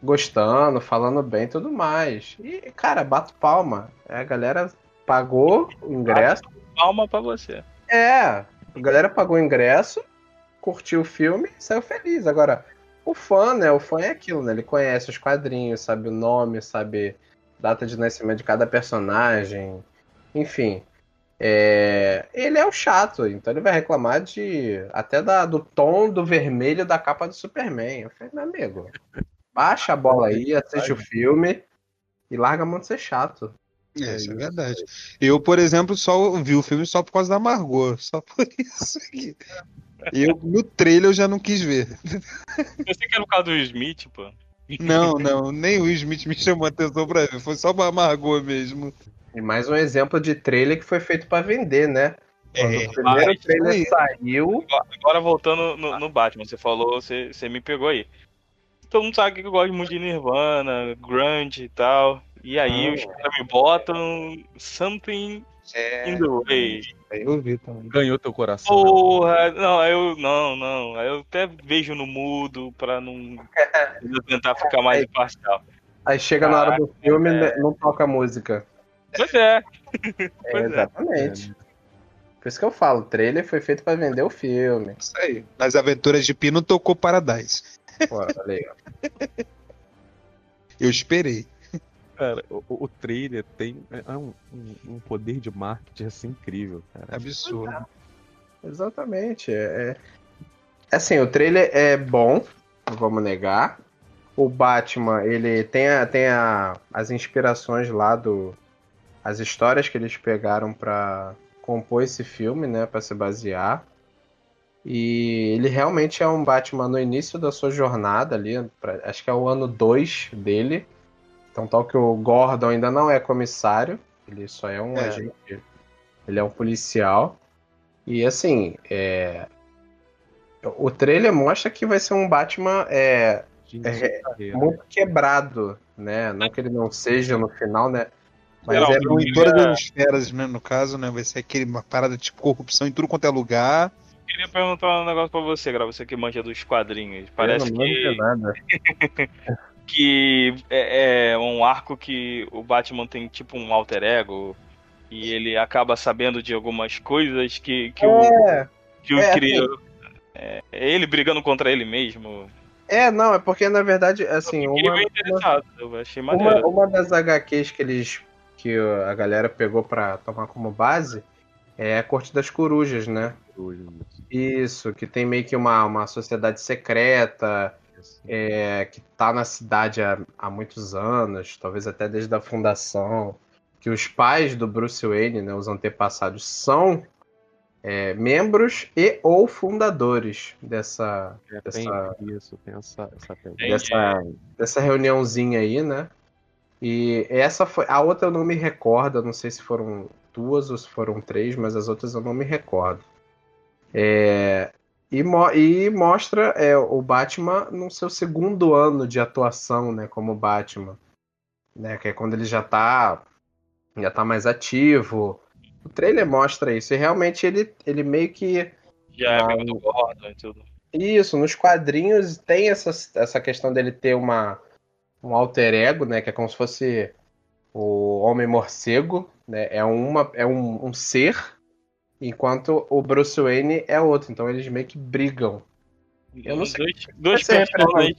[SPEAKER 4] gostando, falando bem e tudo mais. E, cara, bato palma. A galera pagou o ingresso.
[SPEAKER 3] Palma pra você.
[SPEAKER 4] É, a galera pagou o ingresso, curtiu o filme e saiu feliz. Agora, o fã, né? O fã é aquilo, né? Ele conhece os quadrinhos, sabe o nome, sabe data de nascimento de cada personagem, enfim. É, ele é o chato, então ele vai reclamar de até da, do tom do vermelho da capa do Superman. Eu falei, meu amigo, baixa a bola aí, assiste o filme e larga a mão de ser chato.
[SPEAKER 2] É, isso é verdade. Eu, por exemplo, só vi o filme só por causa da Margot. <laughs> Só por isso aqui. Eu, no trailer eu já não quis ver.
[SPEAKER 3] Eu sei que era o caso do Smith, pô.
[SPEAKER 2] Não, não, nem o Smith me chamou a atenção pra ver. Foi só pra Margot mesmo.
[SPEAKER 4] E mais um exemplo de trailer que foi feito pra vender, né? Quando
[SPEAKER 2] É,
[SPEAKER 4] o primeiro
[SPEAKER 3] mas-
[SPEAKER 4] trailer saiu,
[SPEAKER 3] Agora voltando no, no Batman, você falou, você, você me pegou aí. Todo mundo sabe que eu gosto muito de Nirvana, grunge e tal. E aí
[SPEAKER 4] Ah.
[SPEAKER 3] os caras me botam something
[SPEAKER 2] é,
[SPEAKER 3] in the way.
[SPEAKER 2] eu vi também.
[SPEAKER 1] Ganhou teu coração.
[SPEAKER 3] Porra, não, aí eu não, não, aí eu até vejo no mudo pra não tentar ficar mais <laughs> imparcial.
[SPEAKER 4] aí chega na hora do filme
[SPEAKER 3] é.
[SPEAKER 4] né, não toca música.
[SPEAKER 3] Pois é,
[SPEAKER 4] É,
[SPEAKER 3] Pois é.
[SPEAKER 4] exatamente. Por isso que eu falo, o trailer foi feito pra vender o filme.
[SPEAKER 2] Isso aí. Nas aventuras de Pino tocou Paradise.
[SPEAKER 4] Pô, ó. <laughs>
[SPEAKER 2] Eu esperei.
[SPEAKER 1] Cara, o, o trailer tem é um, um- um poder de marketing assim incrível, cara.
[SPEAKER 2] Absurdo.
[SPEAKER 4] Exatamente. É, é- Assim, o trailer é bom, não vamos negar. O Batman, ele tem, a, tem a, as inspirações lá do. As histórias que eles pegaram pra compor esse filme, né? Pra se basear. E ele realmente é um Batman no início da sua jornada ali. pra- acho que é o ano 2 dele. Então, tal que o Gordon ainda não é comissário. Ele só é um
[SPEAKER 2] É.
[SPEAKER 4] agente. Ele é um policial. E assim, é, o trailer mostra que vai ser um Batman é, É,
[SPEAKER 1] carreira.
[SPEAKER 4] muito quebrado, né? Não que ele não seja no final, né? Mas
[SPEAKER 3] Não,
[SPEAKER 4] é
[SPEAKER 2] Então, em
[SPEAKER 4] muito.
[SPEAKER 2] todas as esferas, né, no caso, né? Vai ser aquele, uma parada tipo corrupção em tudo quanto é lugar.
[SPEAKER 3] queria perguntar um negócio pra você, Gra, você que manja dos quadrinhos. Parece
[SPEAKER 4] eu não
[SPEAKER 3] que,
[SPEAKER 4] nada. <laughs>
[SPEAKER 3] que é, é um arco que o Batman tem tipo um alter ego e ele acaba sabendo de algumas coisas que, que o,
[SPEAKER 4] É,
[SPEAKER 3] que o
[SPEAKER 4] é,
[SPEAKER 3] criou. É, é ele brigando contra ele mesmo.
[SPEAKER 4] é, não, é porque na verdade, assim,
[SPEAKER 3] Eu
[SPEAKER 4] uma,
[SPEAKER 3] interessado, eu achei
[SPEAKER 4] uma,
[SPEAKER 3] maneiro.
[SPEAKER 4] uma das HQs que eles. que a galera pegou pra tomar como base é a Corte das Corujas, né? Isso, que tem meio que uma, uma sociedade secreta, é, que tá na cidade há, há muitos anos, talvez até desde a fundação, que os pais do Bruce Wayne, né, os antepassados, são é, membros e ou fundadores dessa,
[SPEAKER 1] É,
[SPEAKER 4] dessa,
[SPEAKER 1] isso, essa, essa
[SPEAKER 4] dessa, dessa reuniãozinha aí, né? E essa foi. A outra eu não me recordo, não sei se foram duas ou se foram três, mas as outras eu não me recordo. É, e, mo- e mostra é, o Batman no seu segundo ano de atuação, né, como Batman. Né, que é quando ele já tá, já tá mais ativo. O trailer mostra isso. E realmente ele, ele meio que.
[SPEAKER 3] Já é
[SPEAKER 4] Ah,
[SPEAKER 3] amigo do Gordon e tudo.
[SPEAKER 4] Isso, nos quadrinhos tem essa, essa questão dele ter uma, um alter ego, né? Que é como se fosse o Homem Morcego, né? É, uma, é um, um ser, enquanto o Bruce Wayne é outro. Então eles meio que brigam. Eu não sei.
[SPEAKER 3] Dois, dois personagens.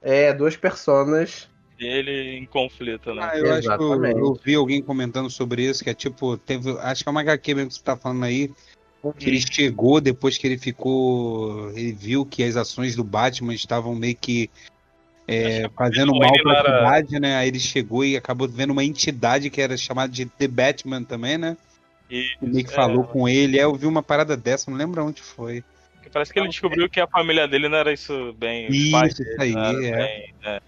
[SPEAKER 4] É, duas personas.
[SPEAKER 3] dele em conflito, né?
[SPEAKER 2] Ah, eu acho que eu,
[SPEAKER 4] Exatamente.
[SPEAKER 2] eu vi alguém comentando sobre isso, que é tipo, teve, acho que é uma HQ mesmo que você tá falando aí, que ele chegou depois que ele ficou. Ele viu que as ações do Batman estavam meio que é, fazendo mal
[SPEAKER 3] não era-
[SPEAKER 2] cidade, né? Aí ele chegou e acabou vendo uma entidade que era chamada de The Batman também, né?
[SPEAKER 3] E
[SPEAKER 2] meio que
[SPEAKER 3] é,
[SPEAKER 2] falou com ele. É, eu vi uma parada dessa, não lembro onde foi.
[SPEAKER 3] Parece que ele descobriu que a família dele não era isso bem.
[SPEAKER 2] Isso,
[SPEAKER 3] pais
[SPEAKER 2] isso aí, é.
[SPEAKER 3] bem, né,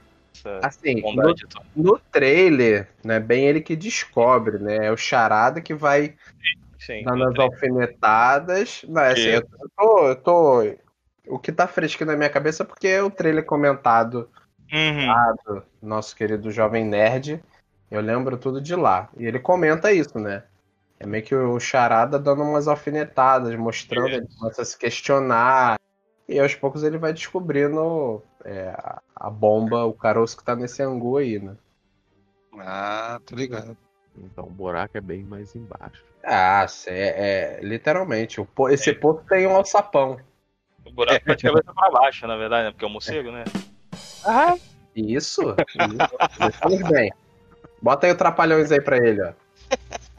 [SPEAKER 4] Assim, no, no trailer, né? Bem ele que descobre, né? É o charada que vai
[SPEAKER 3] sim.
[SPEAKER 4] dando as alfinetadas. Não, é assim, eu tô, eu tô. O que tá fresquinho na minha cabeça é porque é o trailer comentado
[SPEAKER 3] Uhum.
[SPEAKER 4] lá do nosso querido Jovem Nerd. Eu lembro tudo de lá. E ele comenta isso, né? É meio que o Charada dando umas alfinetadas, mostrando, ele começa a se questionar. E aos poucos ele vai descobrindo é, a- bomba, o caroço que tá nesse angu aí, né?
[SPEAKER 2] Ah, tô ligado.
[SPEAKER 1] Então o buraco é bem mais embaixo.
[SPEAKER 4] Ah, é, é, literalmente. O po- esse poço tem um alçapão.
[SPEAKER 3] O buraco tá <laughs> de cabeça pra baixo, na verdade, né? Porque é um morcego, né? Ah,
[SPEAKER 4] Isso? Isso. Bem. Bota aí o Trapalhões aí pra ele, ó. <laughs>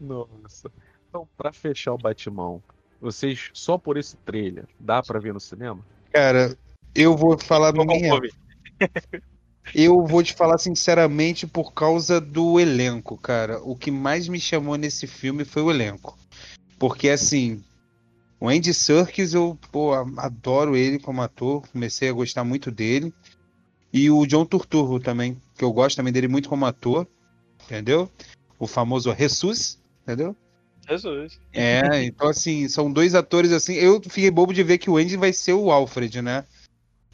[SPEAKER 1] Nossa. Então, pra fechar o Batimão, vocês, só por esse trailer, dá pra ver no cinema?
[SPEAKER 2] Cara, eu vou falar
[SPEAKER 3] vou
[SPEAKER 2] minha. <laughs> Eu vou te falar sinceramente por causa do elenco, cara. O que mais me chamou nesse filme foi o elenco. Porque assim, o Andy Serkis, eu pô, adoro ele como ator, comecei a gostar muito dele. E o John Turturro também, que eu gosto também dele muito como ator, entendeu? O famoso Jesus, entendeu?
[SPEAKER 3] Jesus.
[SPEAKER 2] É, então assim, são dois atores assim. Eu fiquei bobo de ver que o Andy vai ser o Alfred, né?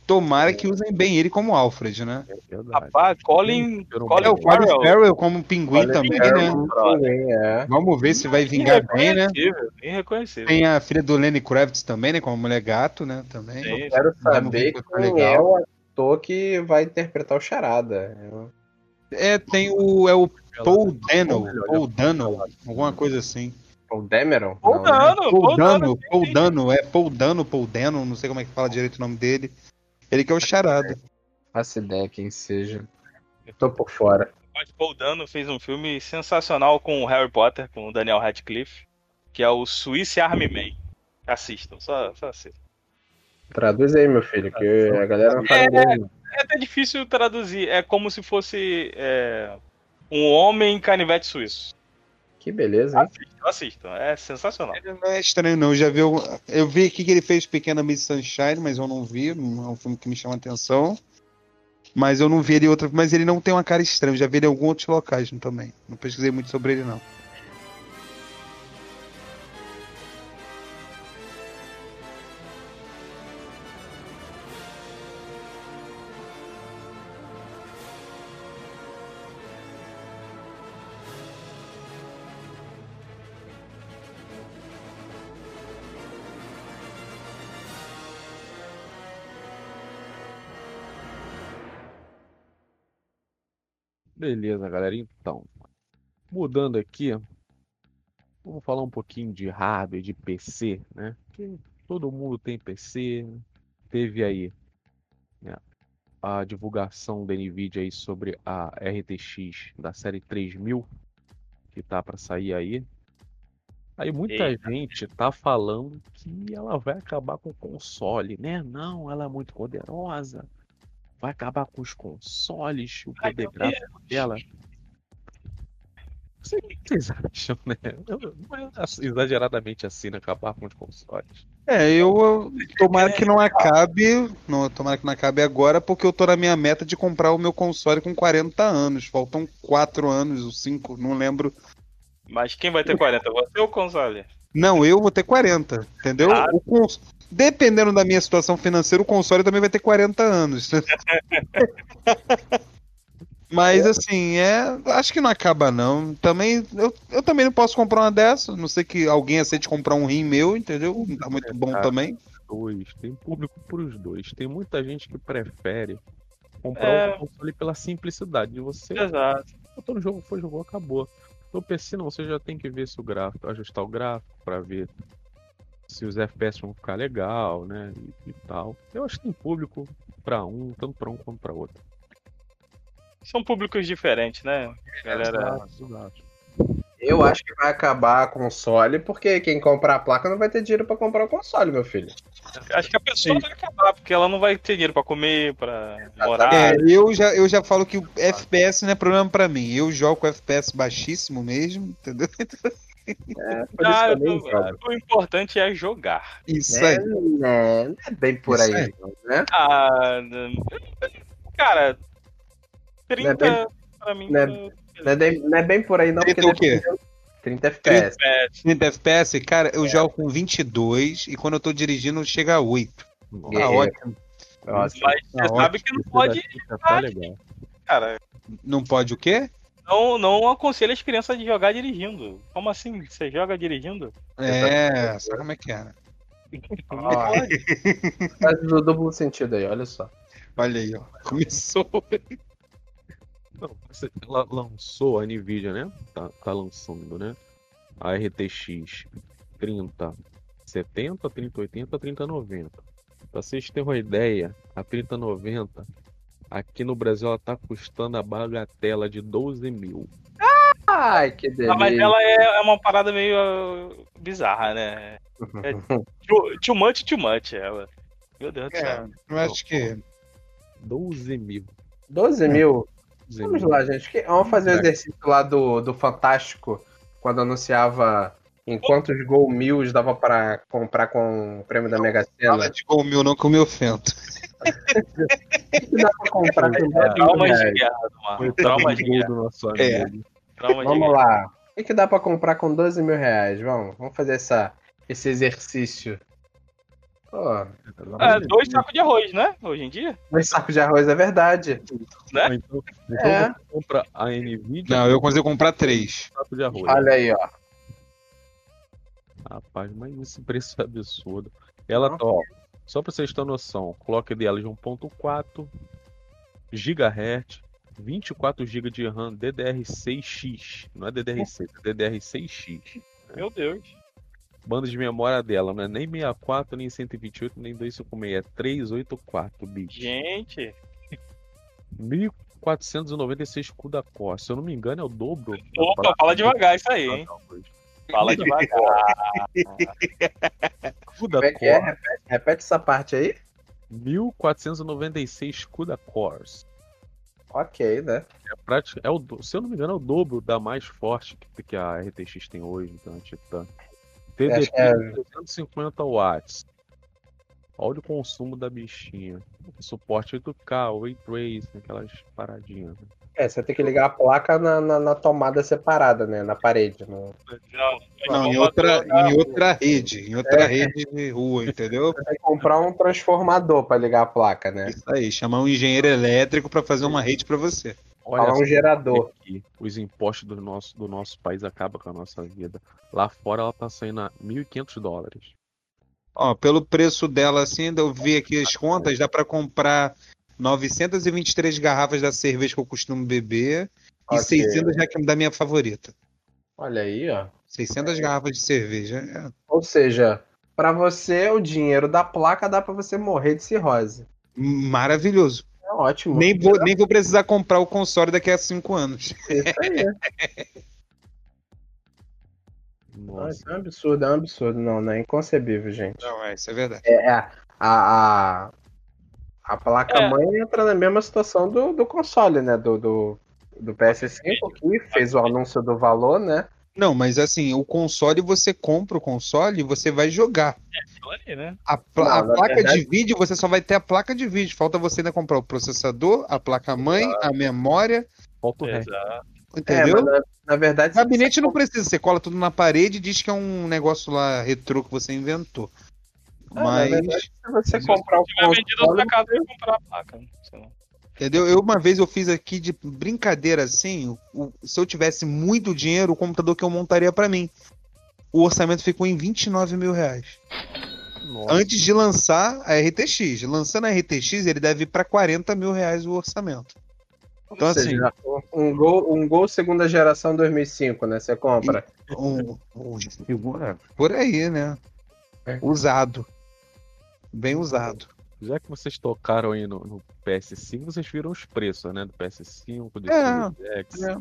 [SPEAKER 2] Tomara que usem bem ele como Alfred, né?
[SPEAKER 1] É.
[SPEAKER 3] Rapaz, Colin, Colin
[SPEAKER 2] É, o Colin
[SPEAKER 3] Farrell.
[SPEAKER 2] Farrell como pinguim
[SPEAKER 4] Olha,
[SPEAKER 2] também,
[SPEAKER 4] é,
[SPEAKER 2] né?
[SPEAKER 4] também, é.
[SPEAKER 2] Vamos ver se vai vingar bem, né?
[SPEAKER 3] Irreconhecível, Irreconhecível.
[SPEAKER 2] Tem a filha do Lenny Kravitz também, né? Como mulher gato, né? Também.
[SPEAKER 3] Sim.
[SPEAKER 4] Quero
[SPEAKER 2] Vamos
[SPEAKER 4] saber
[SPEAKER 2] se tá
[SPEAKER 4] quem
[SPEAKER 2] legal.
[SPEAKER 4] é o ator que vai interpretar o Charada. Eu-
[SPEAKER 2] É, tem o. É o Paul Dano. Paul Dano, alguma coisa assim.
[SPEAKER 4] O Demeron?
[SPEAKER 3] Paul
[SPEAKER 4] Não, né?
[SPEAKER 3] Dano,
[SPEAKER 2] Paul
[SPEAKER 3] Paul
[SPEAKER 2] Dano. Paul Dano, é Paul Dano, Paul Dano, não sei como é que fala direito o nome dele. Ele que é o charada.
[SPEAKER 4] Faço ideia quem seja. Tô por fora.
[SPEAKER 3] Mas Paul Dano fez um filme sensacional com o Harry Potter, com o Daniel Radcliffe, que é o Swiss Army Man. Assistam, só, só assistam.
[SPEAKER 4] Traduz aí, meu filho, que a galera não fala
[SPEAKER 3] É.
[SPEAKER 4] inglês.
[SPEAKER 3] É até difícil traduzir, é como se fosse é, um homem canivete suíço.
[SPEAKER 4] Que beleza, hein?
[SPEAKER 3] Assistam, assistam, é sensacional.
[SPEAKER 2] Ele não é estranho, não. Eu já vi. algum- Eu vi aqui que ele fez Pequena Miss Sunshine, mas eu não vi. Não é um filme que me chama atenção. Mas eu não vi ele outra. Mas ele não tem uma cara estranha. Eu já vi ele em alguns outros locais também. Não pesquisei muito sobre ele, não.
[SPEAKER 1] Beleza, galera. Então, mudando aqui, vamos falar um pouquinho de hardware, de PC, né? Que todo mundo tem PC, teve aí né, a divulgação da Nvidia aí sobre a RTX da série 3000 que tá para sair aí. Aí muita
[SPEAKER 3] Eita.
[SPEAKER 1] gente tá falando que ela vai acabar com o console, né? Não, ela é muito poderosa. Vai acabar com os consoles, o poder gráfico dela. Vocês- O que vocês <laughs> acham, né? Não é assim, exageradamente assim, né? Acabar com os consoles.
[SPEAKER 2] É, eu. eu- Tomara que não acabe. Não, tomara que não acabe agora, porque eu tô na minha meta de comprar o meu console com 40 anos. Faltam 4 anos ou 5, não lembro.
[SPEAKER 3] Mas quem vai ter 40? Você ou o console?
[SPEAKER 2] Não, eu vou ter 40, entendeu?
[SPEAKER 3] Ah.
[SPEAKER 2] O cons- Dependendo da minha situação financeira, o console também vai ter 40 anos. <laughs> Mas assim, é. Acho que não acaba, não. Também. Eu, eu também não posso comprar uma dessa. Não sei que alguém aceite comprar um rim meu, entendeu? Tá muito bom também.
[SPEAKER 1] Dois, tem público pros dois. Tem muita gente que prefere comprar
[SPEAKER 3] É.
[SPEAKER 1] o console pela simplicidade de você.
[SPEAKER 3] Exato.
[SPEAKER 1] Botou no jogo, foi, jogou, acabou. No PC não, você já tem que ver se o gráfico, ajustar o gráfico pra ver se os FPS vão ficar legal, né? E, e tal. Eu acho que tem público pra um, tanto pra um quanto pra outro.
[SPEAKER 3] São públicos diferentes, né? Galera.
[SPEAKER 4] Eu acho que vai acabar console, porque quem comprar a placa não vai ter dinheiro pra comprar o console, meu filho.
[SPEAKER 3] Acho que a pessoa vai acabar, porque ela não vai ter dinheiro pra comer, pra morar.
[SPEAKER 2] É, eu já, eu já falo que o FPS não é problema pra mim. Eu jogo com FPS baixíssimo mesmo, entendeu? <laughs>
[SPEAKER 4] É,
[SPEAKER 3] Ah,
[SPEAKER 4] jogo.
[SPEAKER 3] o importante é jogar.
[SPEAKER 2] Isso
[SPEAKER 4] É,
[SPEAKER 2] aí.
[SPEAKER 4] né, não é bem por
[SPEAKER 2] Isso
[SPEAKER 4] aí,
[SPEAKER 2] aí.
[SPEAKER 4] né?
[SPEAKER 3] Ah, cara, 30
[SPEAKER 4] Não é
[SPEAKER 3] pra mim.
[SPEAKER 4] não é-
[SPEAKER 3] tá-
[SPEAKER 4] Não é, bem, não é bem por aí, não, porque
[SPEAKER 2] Então o quê?
[SPEAKER 4] dependendo, 30 FPS.
[SPEAKER 2] 30 FPS, cara, eu jogo com 22 e quando eu tô dirigindo chega a 8. Tá
[SPEAKER 4] É.
[SPEAKER 2] ótimo.
[SPEAKER 4] Nossa,
[SPEAKER 3] Mas
[SPEAKER 2] Tá
[SPEAKER 3] você sabe que não pode,
[SPEAKER 1] tá legal.
[SPEAKER 3] cara.
[SPEAKER 2] Não pode o quê?
[SPEAKER 3] Não, não aconselho as crianças de jogar dirigindo. Como assim? Você joga dirigindo?
[SPEAKER 2] É, sabe como é que é, né?
[SPEAKER 4] ó, <laughs> faz o duplo sentido aí, olha só.
[SPEAKER 2] Olha aí, ó. Começou.
[SPEAKER 1] Não, ela lançou a Nvidia, né? Tá, tá lançando, né? A RTX 3070, 3080, 3090. Pra vocês terem uma ideia, a 3090 aqui no Brasil ela tá custando a bagatela de 12 mil.
[SPEAKER 4] Ai, que
[SPEAKER 3] Ah, mas
[SPEAKER 4] delícia.
[SPEAKER 3] ela é, é uma parada meio uh, bizarra, né? <laughs> Too, too much, too much, ela. Meu Deus do
[SPEAKER 2] É,
[SPEAKER 3] céu.
[SPEAKER 2] eu acho que.
[SPEAKER 1] 12 mil.
[SPEAKER 4] 12 mil.
[SPEAKER 1] 12
[SPEAKER 4] Vamos lá, gente. Vamos fazer o
[SPEAKER 1] É.
[SPEAKER 4] exercício lá do, do Fantástico, quando anunciava em quantos gol mil dava pra comprar com o prêmio da Mega
[SPEAKER 2] Fala
[SPEAKER 4] Sena.
[SPEAKER 2] de gol mil não que eu me ofendo.
[SPEAKER 4] O que dá pra comprar com 12 mil
[SPEAKER 3] Traumas de
[SPEAKER 4] reais?
[SPEAKER 3] guerra, mano.
[SPEAKER 1] Foi
[SPEAKER 3] Traumas de guerra.
[SPEAKER 2] É.
[SPEAKER 4] Vamos
[SPEAKER 3] guerra.
[SPEAKER 4] lá. O que, dá pra comprar com 12 mil reais? Vamos, vamos fazer essa, esse exercício. Pô,
[SPEAKER 3] É, dois sacos de arroz, né? Hoje em dia.
[SPEAKER 4] dois sacos de arroz é verdade.
[SPEAKER 1] Ou Então, então
[SPEAKER 4] É.
[SPEAKER 1] você compra a Nvidia
[SPEAKER 2] Não, eu consigo comprar três.
[SPEAKER 1] saco de arroz.
[SPEAKER 4] Olha aí, ó.
[SPEAKER 1] Rapaz, mas esse preço é absurdo. Ela tá, ó, só pra vocês terem noção, clock dela de 1.4 GHz, 24 GB de RAM DDR6X, não é DDR6, é DDR6X.
[SPEAKER 3] Meu Deus.
[SPEAKER 1] Banda de memória dela não é nem 64, nem 128, nem 256, é 384 bits.
[SPEAKER 3] Gente.
[SPEAKER 1] 1496 CUDA core, se eu não me engano é o dobro.
[SPEAKER 3] Opa, fala devagar isso aí, hein? Fala devagar.
[SPEAKER 1] CUDA
[SPEAKER 4] Como é é? Repete, repete essa parte aí.
[SPEAKER 1] 1496 CUDA cores.
[SPEAKER 4] Ok, né?
[SPEAKER 1] É prática, é o, se eu não me engano, é o dobro da mais forte que, que a RTX tem hoje, então a Titan. TDP
[SPEAKER 4] é-
[SPEAKER 1] 350 watts. Olha o consumo da bichinha. Suporte 8K, Ray Tracing, aquelas paradinhas. né?
[SPEAKER 4] É, você tem que ligar a placa na, na, na tomada separada, né? Na parede. No...
[SPEAKER 3] Não,
[SPEAKER 2] Não, em outra, em outra rede. Em outra
[SPEAKER 4] É.
[SPEAKER 2] rede de rua, entendeu?
[SPEAKER 4] Você tem que comprar um transformador pra ligar a placa, né?
[SPEAKER 2] Isso aí, chamar um engenheiro elétrico pra fazer uma rede pra você.
[SPEAKER 1] Olha
[SPEAKER 4] Falar um gerador.
[SPEAKER 1] aqui, os impostos do nosso, do nosso país acabam com a nossa vida. Lá fora ela tá saindo a 1.500 dólares.
[SPEAKER 2] Ó, pelo preço dela assim, eu vi aqui as contas, dá pra comprar 923 garrafas da cerveja que eu costumo beber
[SPEAKER 4] Ok.
[SPEAKER 2] e 600 da, da minha favorita.
[SPEAKER 4] Olha aí, ó.
[SPEAKER 2] 600 garrafas de cerveja. É.
[SPEAKER 4] Ou seja, pra você, o dinheiro da placa dá pra você morrer de cirrose.
[SPEAKER 2] Maravilhoso.
[SPEAKER 4] É ótimo.
[SPEAKER 2] Nem vou, nem vou precisar comprar o console daqui a 5 anos.
[SPEAKER 4] Isso aí. <laughs>
[SPEAKER 1] Nossa.
[SPEAKER 4] Isso é um absurdo, é um absurdo. Não, não é inconcebível, gente.
[SPEAKER 2] Não, é, isso é verdade.
[SPEAKER 4] É, a, a, a placa-mãe entra na mesma situação do, do console, né? Do, do, do PS5, que fez o anúncio do valor, né?
[SPEAKER 2] Não, mas assim, o console você compra o console e você vai jogar.
[SPEAKER 3] Ali, né?
[SPEAKER 2] A, pla- a
[SPEAKER 4] Não,
[SPEAKER 2] placa
[SPEAKER 4] verdade-
[SPEAKER 2] de vídeo, você só vai ter a placa de vídeo. Falta você ainda comprar o processador, a placa-mãe, a memória,
[SPEAKER 1] Falta o resto.
[SPEAKER 4] É,
[SPEAKER 2] entendeu?
[SPEAKER 4] mas na, na verdade.
[SPEAKER 2] O gabinete não precisa, você cola tudo na parede e diz que é um negócio lá retrô que você inventou.
[SPEAKER 4] Ah,
[SPEAKER 2] Mas,
[SPEAKER 4] verdade, se você comprar o
[SPEAKER 3] Se tiver vendido
[SPEAKER 4] console,
[SPEAKER 3] na casa, eu vou comprar a placa.
[SPEAKER 2] entendeu? Eu uma vez eu fiz aqui de brincadeira assim, o- se eu tivesse muito dinheiro, o computador que eu montaria pra mim. O orçamento ficou em 29 mil reais.
[SPEAKER 1] Nossa.
[SPEAKER 2] Antes de lançar a RTX. Lançando a RTX, ele deve ir pra 40 mil reais o orçamento. Então,
[SPEAKER 4] ou
[SPEAKER 2] assim,
[SPEAKER 4] seja, um gol, um gol segunda geração 2005, né? Você compra.
[SPEAKER 2] um, um- por aí, né?
[SPEAKER 4] É.
[SPEAKER 2] Usado. Bem usado.
[SPEAKER 1] Já que vocês tocaram aí no, no PS5, vocês viram os preços, né? Do PS5, do
[SPEAKER 2] É,
[SPEAKER 1] Series X,
[SPEAKER 2] é.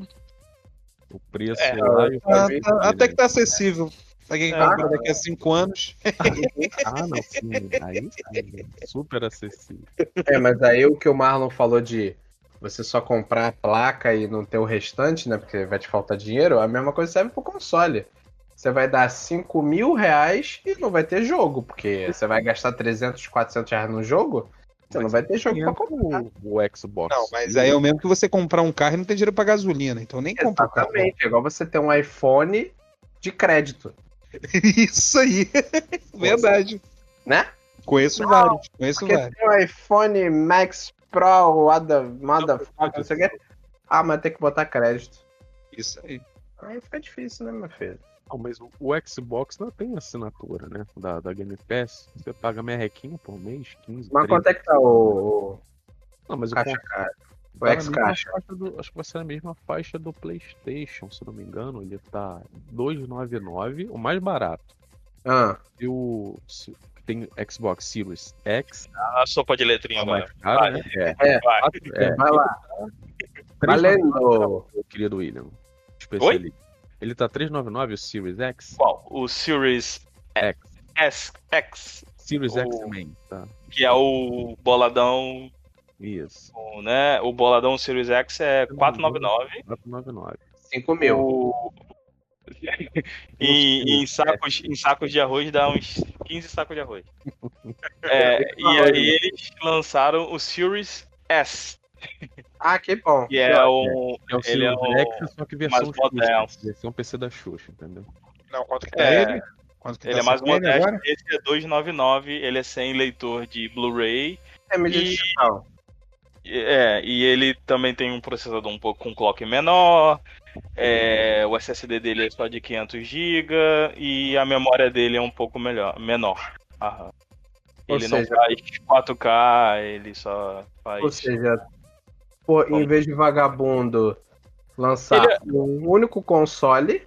[SPEAKER 1] o preço
[SPEAKER 3] É,
[SPEAKER 1] lá e o preço
[SPEAKER 2] tá-
[SPEAKER 1] dele,
[SPEAKER 2] até que tá acessível. Pra quem
[SPEAKER 3] É.
[SPEAKER 2] compra daqui a 5 anos.
[SPEAKER 1] Ah, não, sim. Aí sim, super acessível.
[SPEAKER 4] É, mas aí o que o Marlon falou de você só comprar a placa e não ter o restante, né? Porque vai te faltar dinheiro, a mesma coisa serve pro console. Você vai dar 5 mil reais e não vai ter jogo, porque você vai gastar 300, 400 reais no jogo, você não vai ter jogo pra comprar.
[SPEAKER 1] O, o Xbox.
[SPEAKER 2] Não, mas aí é o mesmo que você comprar um carro e não tem dinheiro pra gasolina. Então nem compra.
[SPEAKER 4] Exatamente, é igual você ter um iPhone de crédito. <laughs>
[SPEAKER 2] Isso aí. <laughs> Verdade.
[SPEAKER 4] Né?
[SPEAKER 2] Conheço
[SPEAKER 4] Não,
[SPEAKER 2] vários. Conheço
[SPEAKER 4] Porque
[SPEAKER 2] vários.
[SPEAKER 4] tem o iPhone Max Pro, Motherfucker, não sei o quê. Ah, mas tem que botar crédito.
[SPEAKER 2] Isso aí.
[SPEAKER 4] Aí fica difícil, né, meu filho?
[SPEAKER 1] Não, mas o, o Xbox não tem assinatura, né? Da, da Game Pass. Você paga merrequinho por mês, 15,
[SPEAKER 4] Mas
[SPEAKER 1] 13.
[SPEAKER 4] quanto é que tá o, o
[SPEAKER 1] Não, mas o
[SPEAKER 4] caixa cara? O
[SPEAKER 1] tá
[SPEAKER 4] X
[SPEAKER 1] mesma
[SPEAKER 4] caixa?
[SPEAKER 1] faixa do- acho que vai ser na mesma faixa do PlayStation, se não me engano. Ele tá 299, o mais barato.
[SPEAKER 4] Ah,
[SPEAKER 1] E o se- tem Xbox Series X,
[SPEAKER 3] A sopa de letrinha
[SPEAKER 1] o
[SPEAKER 3] agora.
[SPEAKER 1] caro,
[SPEAKER 3] Vai.
[SPEAKER 1] né? É.
[SPEAKER 4] É.
[SPEAKER 3] Vai.
[SPEAKER 1] É,
[SPEAKER 4] vai lá.
[SPEAKER 1] 399,
[SPEAKER 4] Valendo!
[SPEAKER 1] meu querido William. Especialista. Ele tá 399 o Series X?
[SPEAKER 3] Qual? O Series
[SPEAKER 1] X.
[SPEAKER 3] S, X,
[SPEAKER 1] Series
[SPEAKER 3] O-
[SPEAKER 1] X também, tá?
[SPEAKER 3] que é o boladão,
[SPEAKER 1] Isso.
[SPEAKER 3] o, né? O boladão Series X é 499.
[SPEAKER 1] 499.
[SPEAKER 4] 5 mil.
[SPEAKER 3] O... e em sacos, em sacos de arroz dá uns 15 sacos de arroz. <laughs> É, e aí eles lançaram o Series S,
[SPEAKER 4] Ah, que bom.
[SPEAKER 3] que é um.
[SPEAKER 1] É o
[SPEAKER 3] Ele é
[SPEAKER 1] X, só que versão. Xuxa. Versão PC da Xuxa, entendeu?
[SPEAKER 2] Não, quanto que tá
[SPEAKER 3] É,
[SPEAKER 2] ele? Quanto que
[SPEAKER 3] Ele
[SPEAKER 2] tá
[SPEAKER 3] é mais modesto.
[SPEAKER 2] agora?
[SPEAKER 3] Esse é 299, ele é sem leitor de Blu-ray.
[SPEAKER 4] É mídia
[SPEAKER 3] E-
[SPEAKER 4] digital.
[SPEAKER 3] É, e ele também tem um processador um pouco com clock menor. é, o SSD dele é só de 500 GB e a memória dele é um pouco melhor, menor. Aham. Ele não
[SPEAKER 4] seja-
[SPEAKER 3] faz 4K, ele só faz.
[SPEAKER 4] Ou seja, pô, em vez de vagabundo lançar
[SPEAKER 3] Ele é-
[SPEAKER 4] um único console,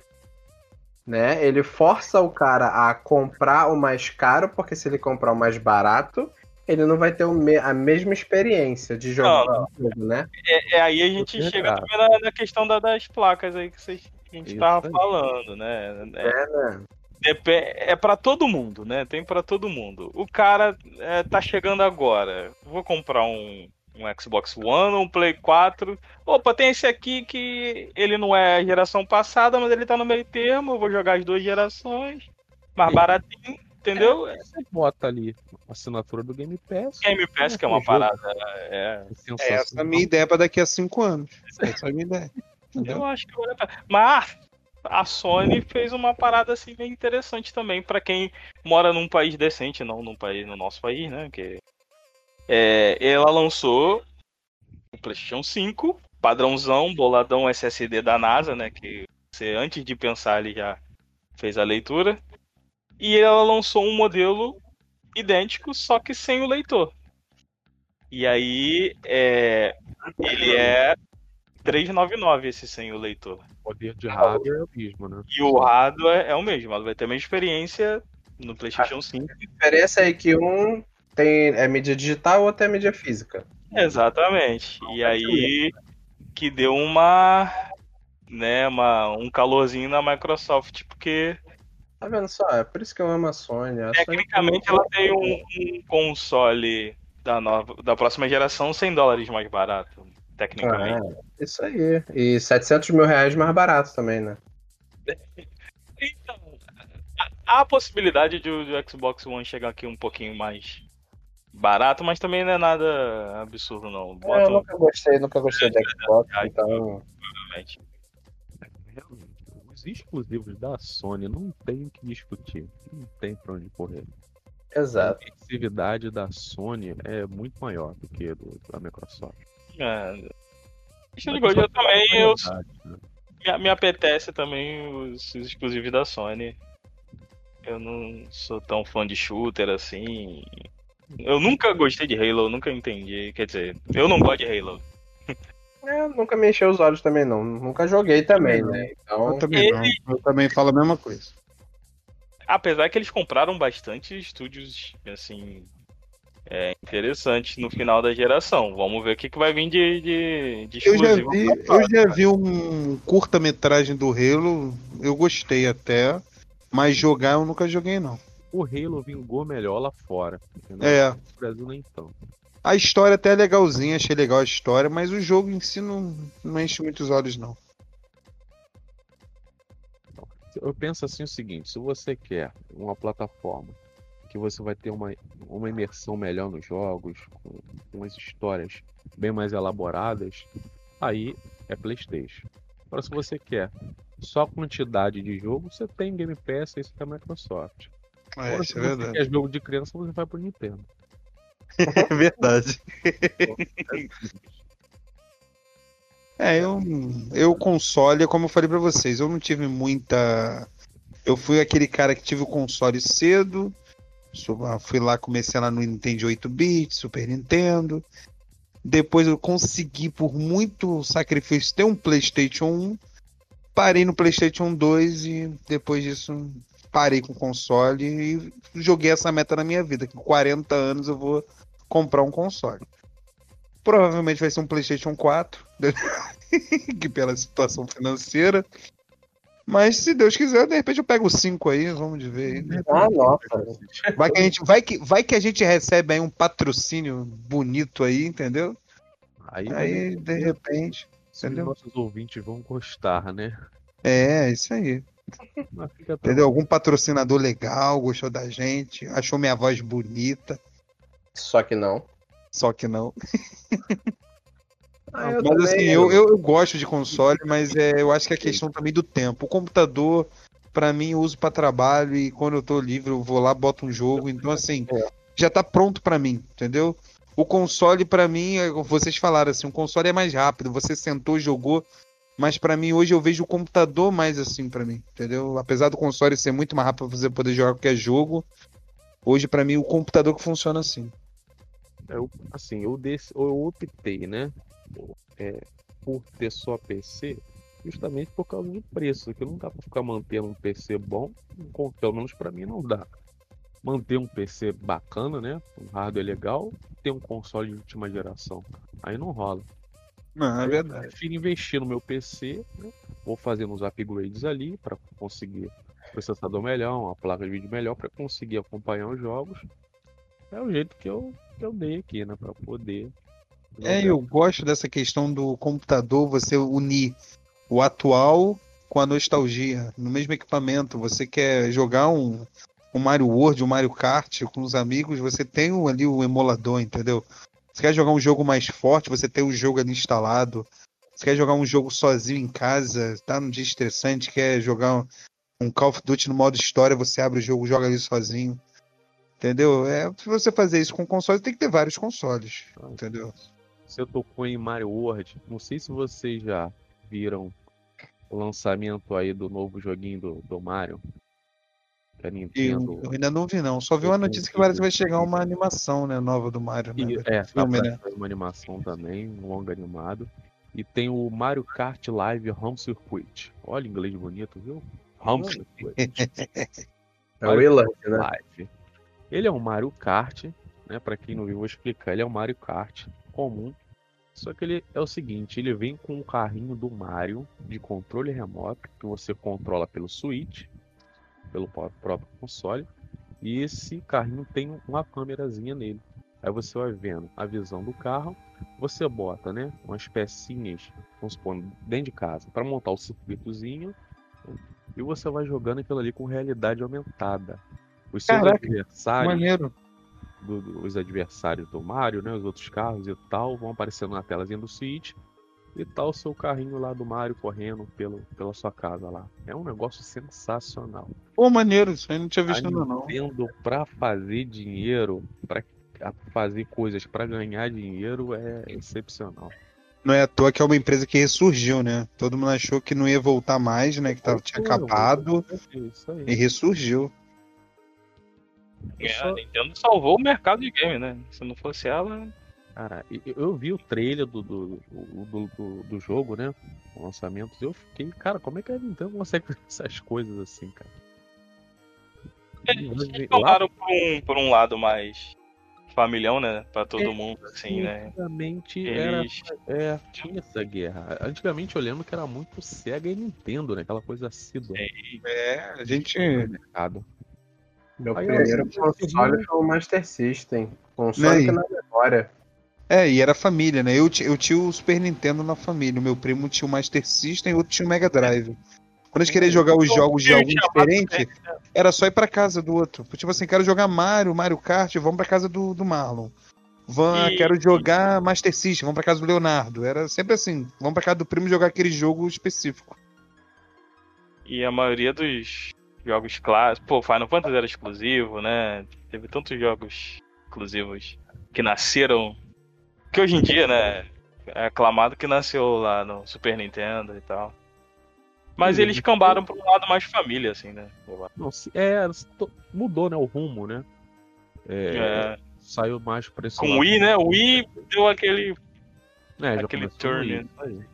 [SPEAKER 4] né? Ele força o cara a comprar o mais caro, porque se ele comprar o mais barato, ele não vai ter o me- a mesma experiência de jogar
[SPEAKER 3] Não,
[SPEAKER 4] jogo, né?
[SPEAKER 3] É, é aí a gente
[SPEAKER 1] Você
[SPEAKER 3] chega também na, na questão da- das placas aí que, vocês, que a gente
[SPEAKER 1] Isso
[SPEAKER 3] tava
[SPEAKER 1] aí.
[SPEAKER 3] falando, né? É,
[SPEAKER 4] É, né?
[SPEAKER 3] Depe- É pra todo mundo, né? Tem pra todo mundo. O cara é, tá chegando agora. Vou comprar um, um Xbox One, um Play 4. Opa, tem esse aqui que ele não é geração passada, mas ele tá no meio termo. Eu vou jogar as duas gerações. Mais
[SPEAKER 1] Sim.
[SPEAKER 3] baratinho, entendeu?
[SPEAKER 1] Você bota ali a assinatura do Game Pass.
[SPEAKER 3] Game Pass, que é uma parada. É,
[SPEAKER 1] É
[SPEAKER 2] É essa a minha ideia pra daqui a cinco anos. <laughs> Essa é a minha ideia. Entendeu?
[SPEAKER 3] eu acho que vale a pena. Mas a Sony fez uma parada assim bem interessante também pra quem mora num país decente, não num país, no nosso país, né? Que é, ela lançou o PlayStation 5, padrãozão, boladão SSD da NASA, né? Que você antes de pensar ele já fez a leitura. E ela lançou um modelo idêntico, só que sem o leitor. E aí é, ele é 399 esse sem o leitor.
[SPEAKER 1] O poder de hardware é o mesmo, né?
[SPEAKER 3] E o hardware é o mesmo, ela vai ter a mesma experiência no PlayStation 5.
[SPEAKER 4] A diferença é que um tem, é mídia digital, o outro é mídia física.
[SPEAKER 3] Exatamente. E aí que deu uma, né, uma, um calorzinho na Microsoft, porque
[SPEAKER 4] Tá vendo só? É por isso que eu amo a Sony. A Sony
[SPEAKER 3] tecnicamente ela tem um, um console da nova, da próxima geração 100 dólares mais barato, tecnicamente.
[SPEAKER 4] Ah, isso aí. E 700 mil reais mais barato também, né? <laughs>
[SPEAKER 3] Então, há a possibilidade de o Xbox One chegar aqui um pouquinho mais barato, mas também não é nada absurdo não.
[SPEAKER 4] É,
[SPEAKER 3] Bota
[SPEAKER 4] eu
[SPEAKER 3] um
[SPEAKER 4] nunca gostei, nunca gostei de Xbox, <laughs> então.
[SPEAKER 3] provavelmente.
[SPEAKER 1] Realmente, os exclusivos da Sony não tem o que discutir. Não tem pra onde correr.
[SPEAKER 4] Exato.
[SPEAKER 1] A exclusividade da Sony é muito maior do que a do, da Microsoft.
[SPEAKER 3] É. Deixa eu eu também, eu,
[SPEAKER 1] Verdade, né?
[SPEAKER 3] me, me apetece também os, os exclusivos da Sony. Eu não sou tão fã de shooter assim. Eu nunca gostei de Halo, nunca entendi. Quer dizer, eu não gosto de Halo. <laughs>
[SPEAKER 4] É, nunca me encheu os olhos também, não. Nunca joguei também, né? Então.
[SPEAKER 2] Eu também não. Eu também falo a mesma coisa.
[SPEAKER 3] Apesar que eles compraram bastante estúdios, assim, é, interessantes no final da geração. Vamos ver o que, que vai vir de, de, de
[SPEAKER 2] Eu já
[SPEAKER 3] exclusivo.
[SPEAKER 2] vi, eu já vi um curta-metragem do Halo, eu gostei até, mas jogar eu nunca joguei não.
[SPEAKER 1] O Halo vingou melhor lá fora. Entendeu?
[SPEAKER 2] É,
[SPEAKER 1] No Brasil nem tanto.
[SPEAKER 2] a história até é legalzinha, achei legal a história, mas o jogo em si não, não enche muitos olhos não.
[SPEAKER 1] Eu penso assim o seguinte, se você quer uma plataforma que você vai ter uma, uma imersão melhor nos jogos, com, com as histórias bem mais elaboradas, aí é Playstation. Agora se você quer só quantidade de jogo, você tem Game Pass e você tem Microsoft.
[SPEAKER 2] É,
[SPEAKER 1] Agora,
[SPEAKER 2] isso
[SPEAKER 1] se
[SPEAKER 2] é verdade.
[SPEAKER 1] quer jogo de criança, você vai pro Nintendo. <laughs>
[SPEAKER 2] É verdade. <laughs> É, eu, eu console, como eu falei pra vocês, eu não tive muita. Eu fui aquele cara que tive o console cedo. ah, Fui lá, comecei lá no Nintendo 8-bit, Super Nintendo. Depois eu consegui, por muito sacrifício, ter um PlayStation 1. Parei no PlayStation 2 e depois disso parei com o console e joguei essa meta na minha vida. Que com 40 anos eu vou comprar um console. Provavelmente vai ser um PlayStation 4, <laughs> que pela situação financeira. Mas se Deus quiser, de repente eu pego o 5 aí, vamos de ver. aí.
[SPEAKER 4] Ah, nossa.
[SPEAKER 2] Vai que a gente, vai que, vai que a gente recebe aí um patrocínio bonito aí, entendeu?
[SPEAKER 1] Aí,
[SPEAKER 2] Aí, de repente.
[SPEAKER 1] os nossos ouvintes vão gostar, né?
[SPEAKER 2] É, isso aí.
[SPEAKER 1] Fica
[SPEAKER 2] Entendeu? Algum patrocinador legal, gostou da gente, achou minha voz bonita,
[SPEAKER 4] Só que não.
[SPEAKER 2] só que não. <laughs>
[SPEAKER 4] Ah, eu
[SPEAKER 2] mas
[SPEAKER 4] também-
[SPEAKER 2] assim, eu, eu, eu gosto de console, mas é, eu acho que é questão também do tempo. O computador, pra mim, eu uso pra trabalho e quando eu tô livre eu vou lá, boto um jogo. Então, assim,
[SPEAKER 4] É.
[SPEAKER 2] já tá pronto pra mim, entendeu? O console, pra mim, é, vocês falaram assim, o console é mais rápido. Você sentou, jogou. Mas pra mim, hoje eu vejo o computador mais assim pra mim, entendeu? Apesar do console ser muito mais rápido pra você poder jogar qualquer jogo, hoje pra mim o computador que funciona assim.
[SPEAKER 1] Eu, assim, eu, desse, eu optei, né? é, por ter só PC, justamente por causa do preço, que não dá pra ficar mantendo um PC bom, pelo menos pra mim não dá. Manter um PC bacana, né? Um hardware legal, ter um console de última geração. Aí não rola.
[SPEAKER 2] Não, é
[SPEAKER 1] Eu
[SPEAKER 2] verdade.
[SPEAKER 1] prefiro investir no meu PC, né? vou fazendo uns upgrades ali para conseguir um processador melhor, uma placa de vídeo melhor para conseguir acompanhar os jogos. É o jeito que eu, que eu dei aqui, né? Para poder.
[SPEAKER 2] É, eu gosto dessa questão do computador, você unir o atual com a nostalgia no mesmo equipamento. Você quer jogar um, um Mario World, um Mario Kart com os amigos, você tem ali o emulador, entendeu? Você quer jogar um jogo mais forte, você tem o jogo ali instalado. Você quer jogar um jogo sozinho em casa, tá num dia estressante, quer jogar um, um Call of Duty no modo história, você abre o jogo, joga ali sozinho. Entendeu? É, se você fazer isso com console, tem que ter vários consoles, entendeu?
[SPEAKER 1] Você tocou em Mario World. Não sei se vocês já viram o lançamento aí do novo joguinho do, do Mario. Que a
[SPEAKER 2] Eu,
[SPEAKER 1] Nintendo.
[SPEAKER 2] eu ainda não vi, não. Só vi uma notícia que parece que vai chegar uma animação, né, nova do Mario, né?
[SPEAKER 1] E, é,
[SPEAKER 2] filme,
[SPEAKER 1] pra
[SPEAKER 2] né?
[SPEAKER 1] uma animação também, um longa animado. E tem o Mario Kart Live Home Circuit. Olha, inglês bonito, viu? Home Circuit <laughs>
[SPEAKER 4] É o Willand, né?
[SPEAKER 1] Live. Ele é um Mario Kart, né? Pra quem não viu, vou explicar. Ele é um Mario Kart comum. Só que ele é o seguinte, ele vem com um carrinho do Mario de controle remoto que você controla pelo Switch, pelo pró- próprio console. E esse carrinho tem uma câmerazinha nele. Aí você vai vendo a visão do carro, você bota, né, umas pecinhas, vamos supor, dentro de casa, para montar o circuitozinho, e você vai jogando aquilo ali com realidade aumentada. Os seus
[SPEAKER 2] Caraca,
[SPEAKER 1] adversários,
[SPEAKER 2] Maneiro.
[SPEAKER 1] do- do- os adversários do Mario, né, os outros carros e tal, vão aparecendo na telazinha do Switch, e tá o seu carrinho lá do Mario correndo pelo, pela sua casa lá. É um negócio sensacional.
[SPEAKER 2] Pô, maneiro. Isso aí não tinha visto ainda, não.
[SPEAKER 1] Nintendo pra fazer dinheiro, pra fazer coisas pra ganhar dinheiro é excepcional.
[SPEAKER 2] Não é à toa que é uma empresa que ressurgiu, né? Todo mundo achou que não ia voltar mais, né? Que tava, tinha acabado
[SPEAKER 1] Isso aí.
[SPEAKER 2] e ressurgiu.
[SPEAKER 3] É, A Nintendo salvou o mercado de game, né? Se não fosse ela.
[SPEAKER 1] Cara, eu, eu vi o trailer do, do, do, do, do jogo, né? O lançamento, e eu fiquei, cara, como é que a Nintendo consegue fazer <laughs> essas coisas assim, cara?
[SPEAKER 3] Eles
[SPEAKER 1] Lá-
[SPEAKER 3] jogaram por um, por um lado mais familhão, né? Pra todo mundo, assim, né?
[SPEAKER 1] Antigamente era,
[SPEAKER 3] Eles.
[SPEAKER 1] é, tinha essa guerra. Antigamente eu lembro que era muito Sega e Nintendo, né? Aquela coisa assídua
[SPEAKER 2] É, a gente.
[SPEAKER 1] mercado.
[SPEAKER 4] Meu
[SPEAKER 1] Aí,
[SPEAKER 4] primeiro
[SPEAKER 1] ó,
[SPEAKER 4] console foi o Master System. Com
[SPEAKER 2] Né,
[SPEAKER 4] Sonic
[SPEAKER 2] e-
[SPEAKER 4] na memória.
[SPEAKER 2] É, e era família, né? Eu, eu tinha o Super Nintendo na família. O meu primo tinha o Master System e o outro tinha o Mega Drive. Quando a gente queria jogar os jogos de algum diferente, era só ir pra casa do outro. Tipo assim, quero jogar Mario, Mario Kart, vamos pra casa do, do Marlon. Van,
[SPEAKER 3] E-
[SPEAKER 2] quero jogar Master System, vamos pra casa do Leonardo. Era sempre assim, vamos pra casa do primo jogar aquele jogo específico.
[SPEAKER 3] E a maioria dos jogos clássicos. Pô, Final Fantasy era exclusivo, né? Teve tantos jogos exclusivos que nasceram. Que hoje em dia, né? É aclamado que nasceu lá no Super Nintendo e tal. Mas
[SPEAKER 1] Sim,
[SPEAKER 3] eles cambaram para um lado mais família, assim, né?
[SPEAKER 1] Não, é, mudou, né, o rumo, né? É,
[SPEAKER 3] É,
[SPEAKER 1] Saiu mais pra esse
[SPEAKER 3] com o Wii, né? O Wii deu aquele.
[SPEAKER 1] É,
[SPEAKER 3] aquele turn,
[SPEAKER 1] Wii,
[SPEAKER 3] né?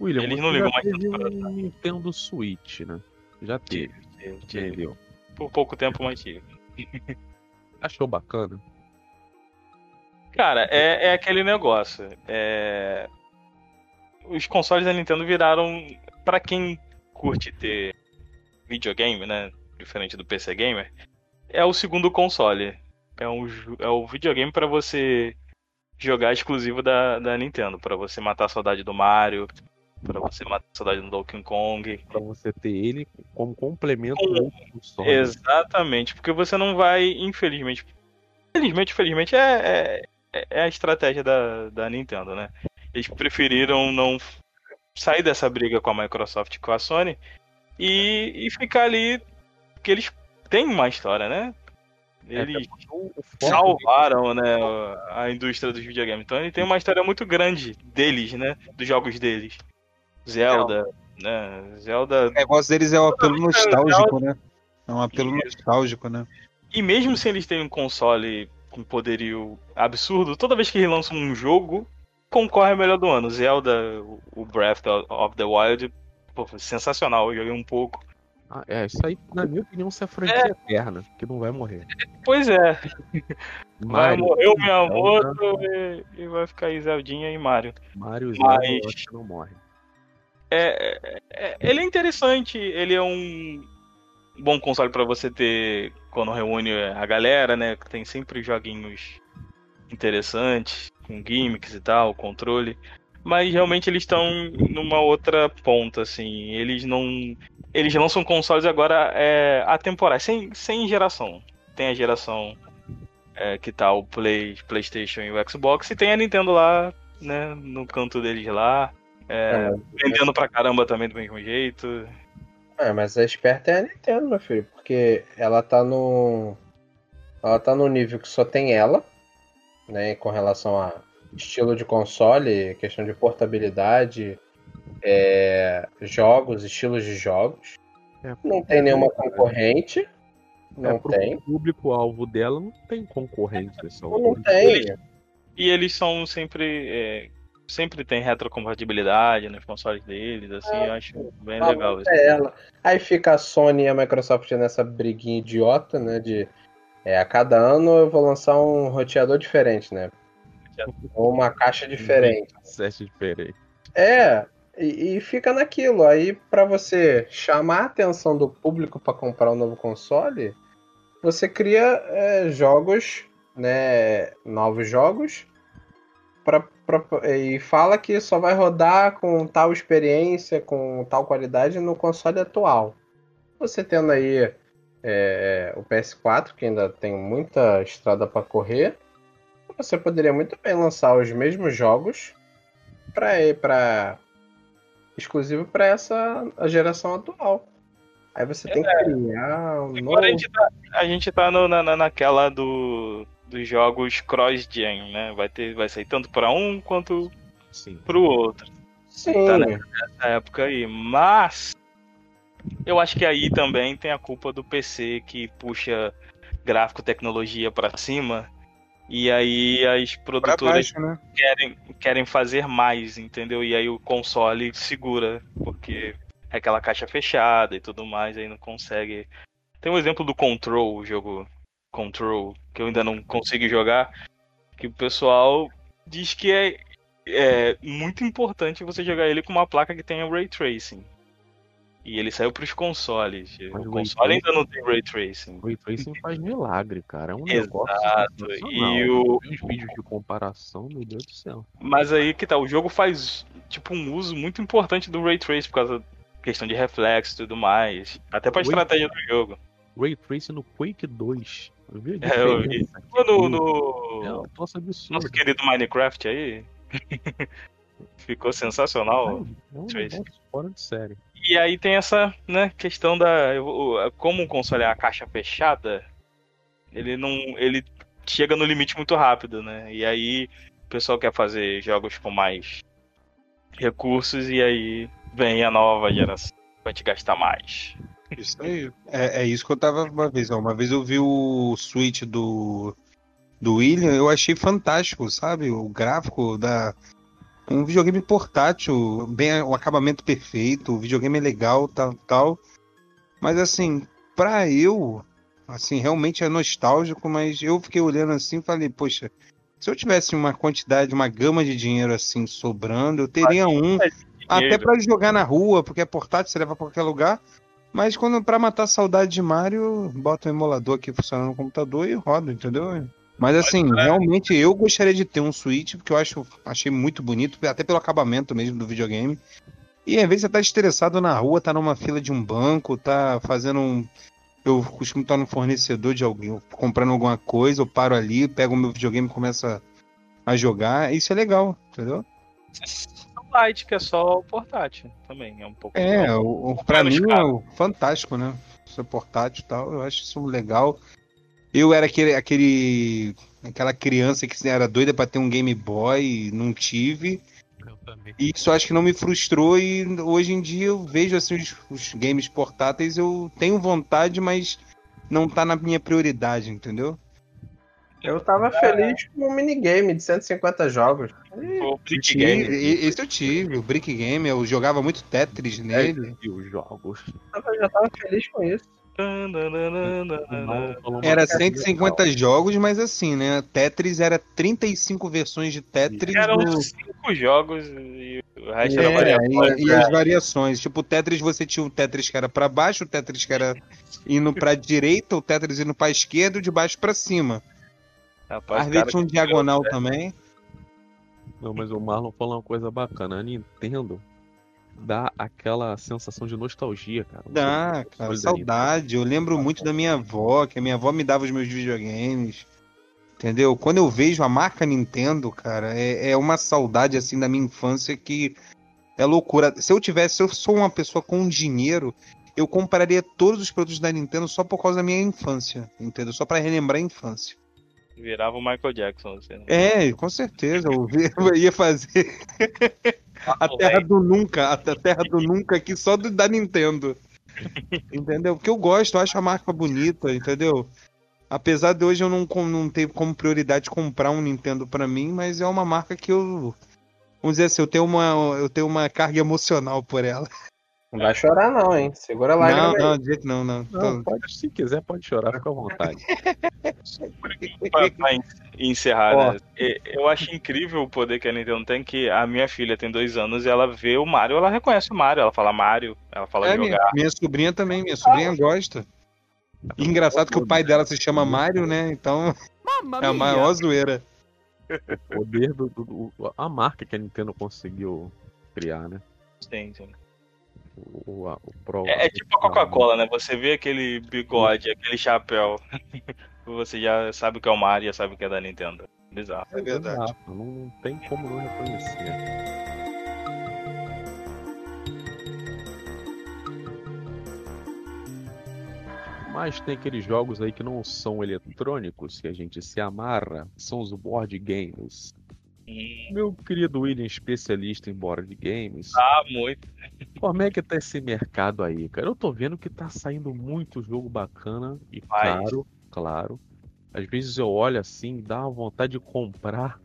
[SPEAKER 1] William,
[SPEAKER 3] Eles não ligam mais
[SPEAKER 1] teve
[SPEAKER 3] tanto pra
[SPEAKER 1] um Nintendo Switch, né? Já teve,
[SPEAKER 3] tive.
[SPEAKER 1] entendeu?
[SPEAKER 3] Por pouco tempo, mas tive. <laughs>
[SPEAKER 1] Achou bacana?
[SPEAKER 3] Cara, é, é aquele negócio. É... Os consoles da Nintendo viraram. Pra quem curte ter videogame, né? Diferente do PC Gamer, é o segundo console. É, um, é o videogame pra você jogar exclusivo da, da Nintendo. Pra você matar a saudade do Mario. Pra você matar a saudade do Donkey Kong.
[SPEAKER 1] Pra você ter ele como complemento
[SPEAKER 3] Com-
[SPEAKER 1] outro console.
[SPEAKER 3] Exatamente, porque você não vai, infelizmente. Infelizmente, infelizmente, é, é, é a estratégia da, da Nintendo, né? Eles preferiram não sair dessa briga com a Microsoft e com a Sony e, e ficar ali. Porque eles têm uma história, né?
[SPEAKER 1] É,
[SPEAKER 3] Eles salvaram né, a indústria dos videogames. Então ele tem uma história muito grande deles, né? Dos jogos deles. Zelda, né? Zelda
[SPEAKER 2] O negócio deles é um apelo nostálgico, né? É um apelo nostálgico, né?
[SPEAKER 3] E mesmo se eles têm um console com poderio absurdo, toda vez que eles lançam um jogo, concorre ao melhor do ano. Zelda, o Breath of the Wild, pô, sensacional, eu joguei um pouco.
[SPEAKER 1] Ah, é, isso aí, na minha opinião, isso é franquia eterna, que não vai morrer.
[SPEAKER 3] Pois é, <laughs> vai morrer o Miyamoto e, e vai ficar aí Zeldinha e Mario.
[SPEAKER 1] Mario Zelda,
[SPEAKER 3] Mas-
[SPEAKER 1] eu acho que não morre.
[SPEAKER 3] É, é- ele é interessante, ele é um bom console pra você ter quando reúne a galera, né? que Tem sempre joguinhos interessantes, com gimmicks e tal, controle. Mas realmente eles estão numa outra ponta, assim. Eles não. Eles lançam consoles agora é, atemporais, sem, sem geração. Tem a geração é, que tá o Play, PlayStation e o Xbox, e tem a Nintendo lá, né? No canto deles lá. É, vendendo pra caramba também do mesmo jeito.
[SPEAKER 4] É, mas a esperta é a Nintendo, meu filho, porque ela tá no. Ela tá no nível que só tem ela, né? Com relação a estilo de console, questão de portabilidade, é, jogos, estilos de jogos.
[SPEAKER 1] É,
[SPEAKER 4] Não tem nenhuma concorrente. Não
[SPEAKER 1] é,
[SPEAKER 4] tem.
[SPEAKER 1] público-alvo dela não tem concorrência. essa
[SPEAKER 4] Não
[SPEAKER 1] altura.
[SPEAKER 4] tem.
[SPEAKER 3] E eles são sempre. Sempre tem retrocompatibilidade nos consoles deles, assim, eu acho bem
[SPEAKER 4] Ah,
[SPEAKER 3] legal isso.
[SPEAKER 4] É ela. Aí fica a Sony e a Microsoft nessa briguinha idiota, né? De é, a cada ano eu vou lançar um roteador diferente, né? Ou uma caixa diferente. <laughs>
[SPEAKER 1] Sete diferente.
[SPEAKER 4] É, e, e fica naquilo. Aí, pra você chamar a atenção do público pra comprar um novo console, você cria é, jogos, né? Novos jogos. Pra, pra- e fala que só vai rodar com tal experiência, com tal qualidade no console atual. Você tendo aí é, o PS4, que ainda tem muita estrada pra correr, você poderia muito bem lançar os mesmos jogos para para exclusivo para essa a geração atual. Aí você tem que criar um novo.
[SPEAKER 3] Agora a gente tá, a gente tá no- na- naquela do, dos jogos cross-gen, né? Vai, ter, vai sair tanto pra um quanto
[SPEAKER 1] Sim.
[SPEAKER 3] pro outro.
[SPEAKER 4] Sim,
[SPEAKER 3] tá, né? nessa época aí. Mas eu acho que aí também tem a culpa do PC que puxa gráfico tecnologia pra cima. E aí as produtoras
[SPEAKER 2] baixo, né?
[SPEAKER 3] querem, querem fazer mais, entendeu? E aí o console segura, porque é aquela caixa fechada e tudo mais, aí não consegue. Tem um exemplo do Control, o jogo Control, que eu ainda não consigo jogar, que o pessoal diz que é, é muito importante você jogar ele com uma placa que tenha Ray Tracing. E ele saiu para os consoles.
[SPEAKER 1] Mas
[SPEAKER 3] o console ainda não tem Ray Tracing.
[SPEAKER 1] Ray Tracing faz milagre, cara. É um
[SPEAKER 3] Exato,
[SPEAKER 1] negócio
[SPEAKER 3] e o-
[SPEAKER 1] Os vídeos de comparação, meu Deus do céu.
[SPEAKER 3] Mas aí que tá, o jogo faz tipo um uso muito importante do Ray Trace por causa da questão de reflexo e tudo mais. Até pra
[SPEAKER 1] Ray-
[SPEAKER 3] estratégia do jogo.
[SPEAKER 1] Ray Tracing no Quake 2. Eu vi
[SPEAKER 3] É, eu vi. No, no
[SPEAKER 1] É um troço absurdo.
[SPEAKER 3] nosso querido Minecraft aí. <laughs> Ficou sensacional.
[SPEAKER 1] Não, não, fora de série.
[SPEAKER 3] E aí tem essa né, questão da. Como o console é a caixa fechada, ele não. ele chega no limite muito rápido, né? E aí o pessoal quer fazer jogos com mais recursos e aí vem a nova geração. Vai te gastar mais.
[SPEAKER 2] Isso aí. É, é, isso que eu tava uma vez. Ó. Uma vez eu vi o Switch do, do William, eu achei fantástico, sabe? O gráfico da. Um videogame portátil, bem, o acabamento perfeito, o videogame é legal, tal, tal. Mas assim, pra eu, assim, realmente é nostálgico, mas eu fiquei olhando assim e falei, poxa, se eu tivesse uma quantidade, uma gama de dinheiro assim sobrando, eu teria um. Até para jogar na rua, porque é portátil, você leva pra qualquer lugar. Mas quando para matar saudade de Mario, bota um emulador aqui funcionando no computador e roda, entendeu? Mas assim, realmente eu gostaria de ter um Switch, porque eu acho, achei muito bonito, até pelo acabamento mesmo do videogame. E às vezes você tá estressado na rua, tá numa fila de um banco, tá fazendo um. Eu costumo estar no fornecedor de alguém, comprando alguma coisa, eu paro ali, pego o meu videogame e começo a jogar. Isso é legal, entendeu? <laughs>
[SPEAKER 3] Lite, que é só o portátil também. É um pouco.
[SPEAKER 2] É, o, o, pra mim é fantástico, né? Ser portátil e tal, eu acho isso legal. Eu era aquele, aquele. aquela criança que era doida para ter um Game Boy, não tive. E isso acho que não me frustrou e hoje em dia eu vejo assim os, os games portáteis, eu tenho vontade, mas não tá na minha prioridade, entendeu?
[SPEAKER 4] Eu tava feliz com um minigame de 150 jogos.
[SPEAKER 2] O Brick Game. Esse eu tive, o Brick Game, eu jogava muito Tetris nele.
[SPEAKER 1] E os jogos.
[SPEAKER 4] Eu já tava feliz com isso.
[SPEAKER 2] Era 150 jogos, mas assim, né? Tetris era 35 versões de Tetris.
[SPEAKER 3] Eram 5 jogos e o resto
[SPEAKER 2] é,
[SPEAKER 3] era
[SPEAKER 2] variações. E, e, as variações. Tipo, o Tetris você tinha o Tetris que era pra baixo, o Tetris que era indo pra direita, o Tetris indo pra esquerda e de baixo pra cima. Rapaz, Às vezes tinha um diagonal né? também.
[SPEAKER 1] Não, mas o Marlon falou uma coisa bacana. A Nintendo dá aquela sensação de nostalgia, cara.
[SPEAKER 2] Dá, cara, saudade. Eu lembro muito da minha avó, que a minha avó me dava os meus videogames. Entendeu? Quando eu vejo a marca Nintendo, cara, é, é uma saudade assim da minha infância que é loucura. Se eu tivesse, se eu sou uma pessoa com dinheiro, eu compraria todos os produtos da Nintendo só por causa da minha infância, entendeu? Só para relembrar a infância.
[SPEAKER 3] Virava o Michael Jackson, você. Né?
[SPEAKER 2] É, com certeza. Eu ia fazer a Terra do Nunca, a Terra do Nunca aqui só do, da Nintendo. entendeu? Porque eu gosto, eu acho a marca bonita, entendeu? Apesar de hoje eu não, não ter como prioridade comprar um Nintendo para mim, mas é uma marca que eu. Vamos dizer assim, eu tenho uma, eu tenho uma carga emocional por ela.
[SPEAKER 4] Não vai chorar, não, hein? Segura lá.
[SPEAKER 2] Não, não, de jeito não, não.
[SPEAKER 1] não pode, se quiser, pode chorar, fica à vontade. <laughs>
[SPEAKER 3] pra, encerrar, né? Eu acho incrível o poder que a Nintendo tem, que a minha filha tem dois anos e ela vê o Mario, ela reconhece o Mario, ela fala Mario, ela fala é, jogar.
[SPEAKER 2] Minha, minha sobrinha também, minha sobrinha ah. gosta. E engraçado que o pai dela se chama Mario, né? Então é a maior zoeira.
[SPEAKER 1] O poder do, do, do, a marca que a Nintendo conseguiu criar, né?
[SPEAKER 3] Sim, sim
[SPEAKER 1] o, o Pro.
[SPEAKER 3] É, é tipo a Coca-Cola, né? Você vê aquele bigode, aquele chapéu. <laughs> você já sabe que é o Mario, já sabe que é da Nintendo. Bizarro.
[SPEAKER 2] É verdade.
[SPEAKER 1] Não, não tem como não reconhecer. Mas tem aqueles jogos aí que não são eletrônicos, que a gente se amarra, são os board games. Meu querido William, especialista em board games.
[SPEAKER 3] Ah, muito.
[SPEAKER 1] Como é que tá esse mercado aí, cara? Eu tô vendo que tá saindo muito jogo bacana e caro, claro. Às vezes eu olho assim, dá uma vontade de comprar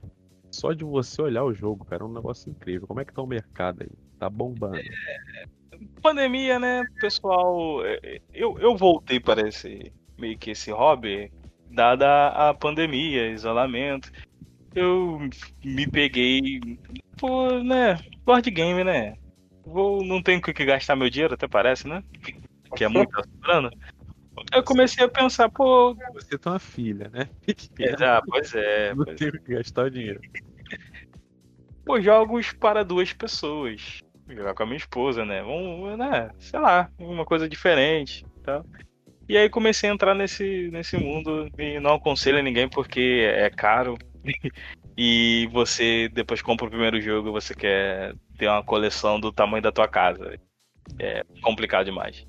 [SPEAKER 1] só de você olhar o jogo, cara. É um negócio incrível. Como é que tá o mercado aí? Tá bombando. É...
[SPEAKER 3] Pandemia, né, pessoal? É, eu, eu voltei para esse meio que esse hobby, dada a pandemia, isolamento eu me peguei. Pô, né? Board game, né? Vou, não tenho com que gastar meu dinheiro, até parece, né? Que é muito sobrando. Eu comecei a pensar, pô.
[SPEAKER 1] Você tem uma filha, né? <laughs>
[SPEAKER 3] Ah, pois é.
[SPEAKER 1] Não
[SPEAKER 3] pois
[SPEAKER 1] tenho que gastar o dinheiro.
[SPEAKER 3] Pô, jogos para duas pessoas. Jogar com a minha esposa, né? Vamos, né? Sei lá, uma coisa diferente. Tá? E aí comecei a entrar nesse, nesse mundo e não aconselho a ninguém porque é caro <laughs> e você depois compra o primeiro jogo e você quer ter uma coleção do tamanho da tua casa. É complicado demais.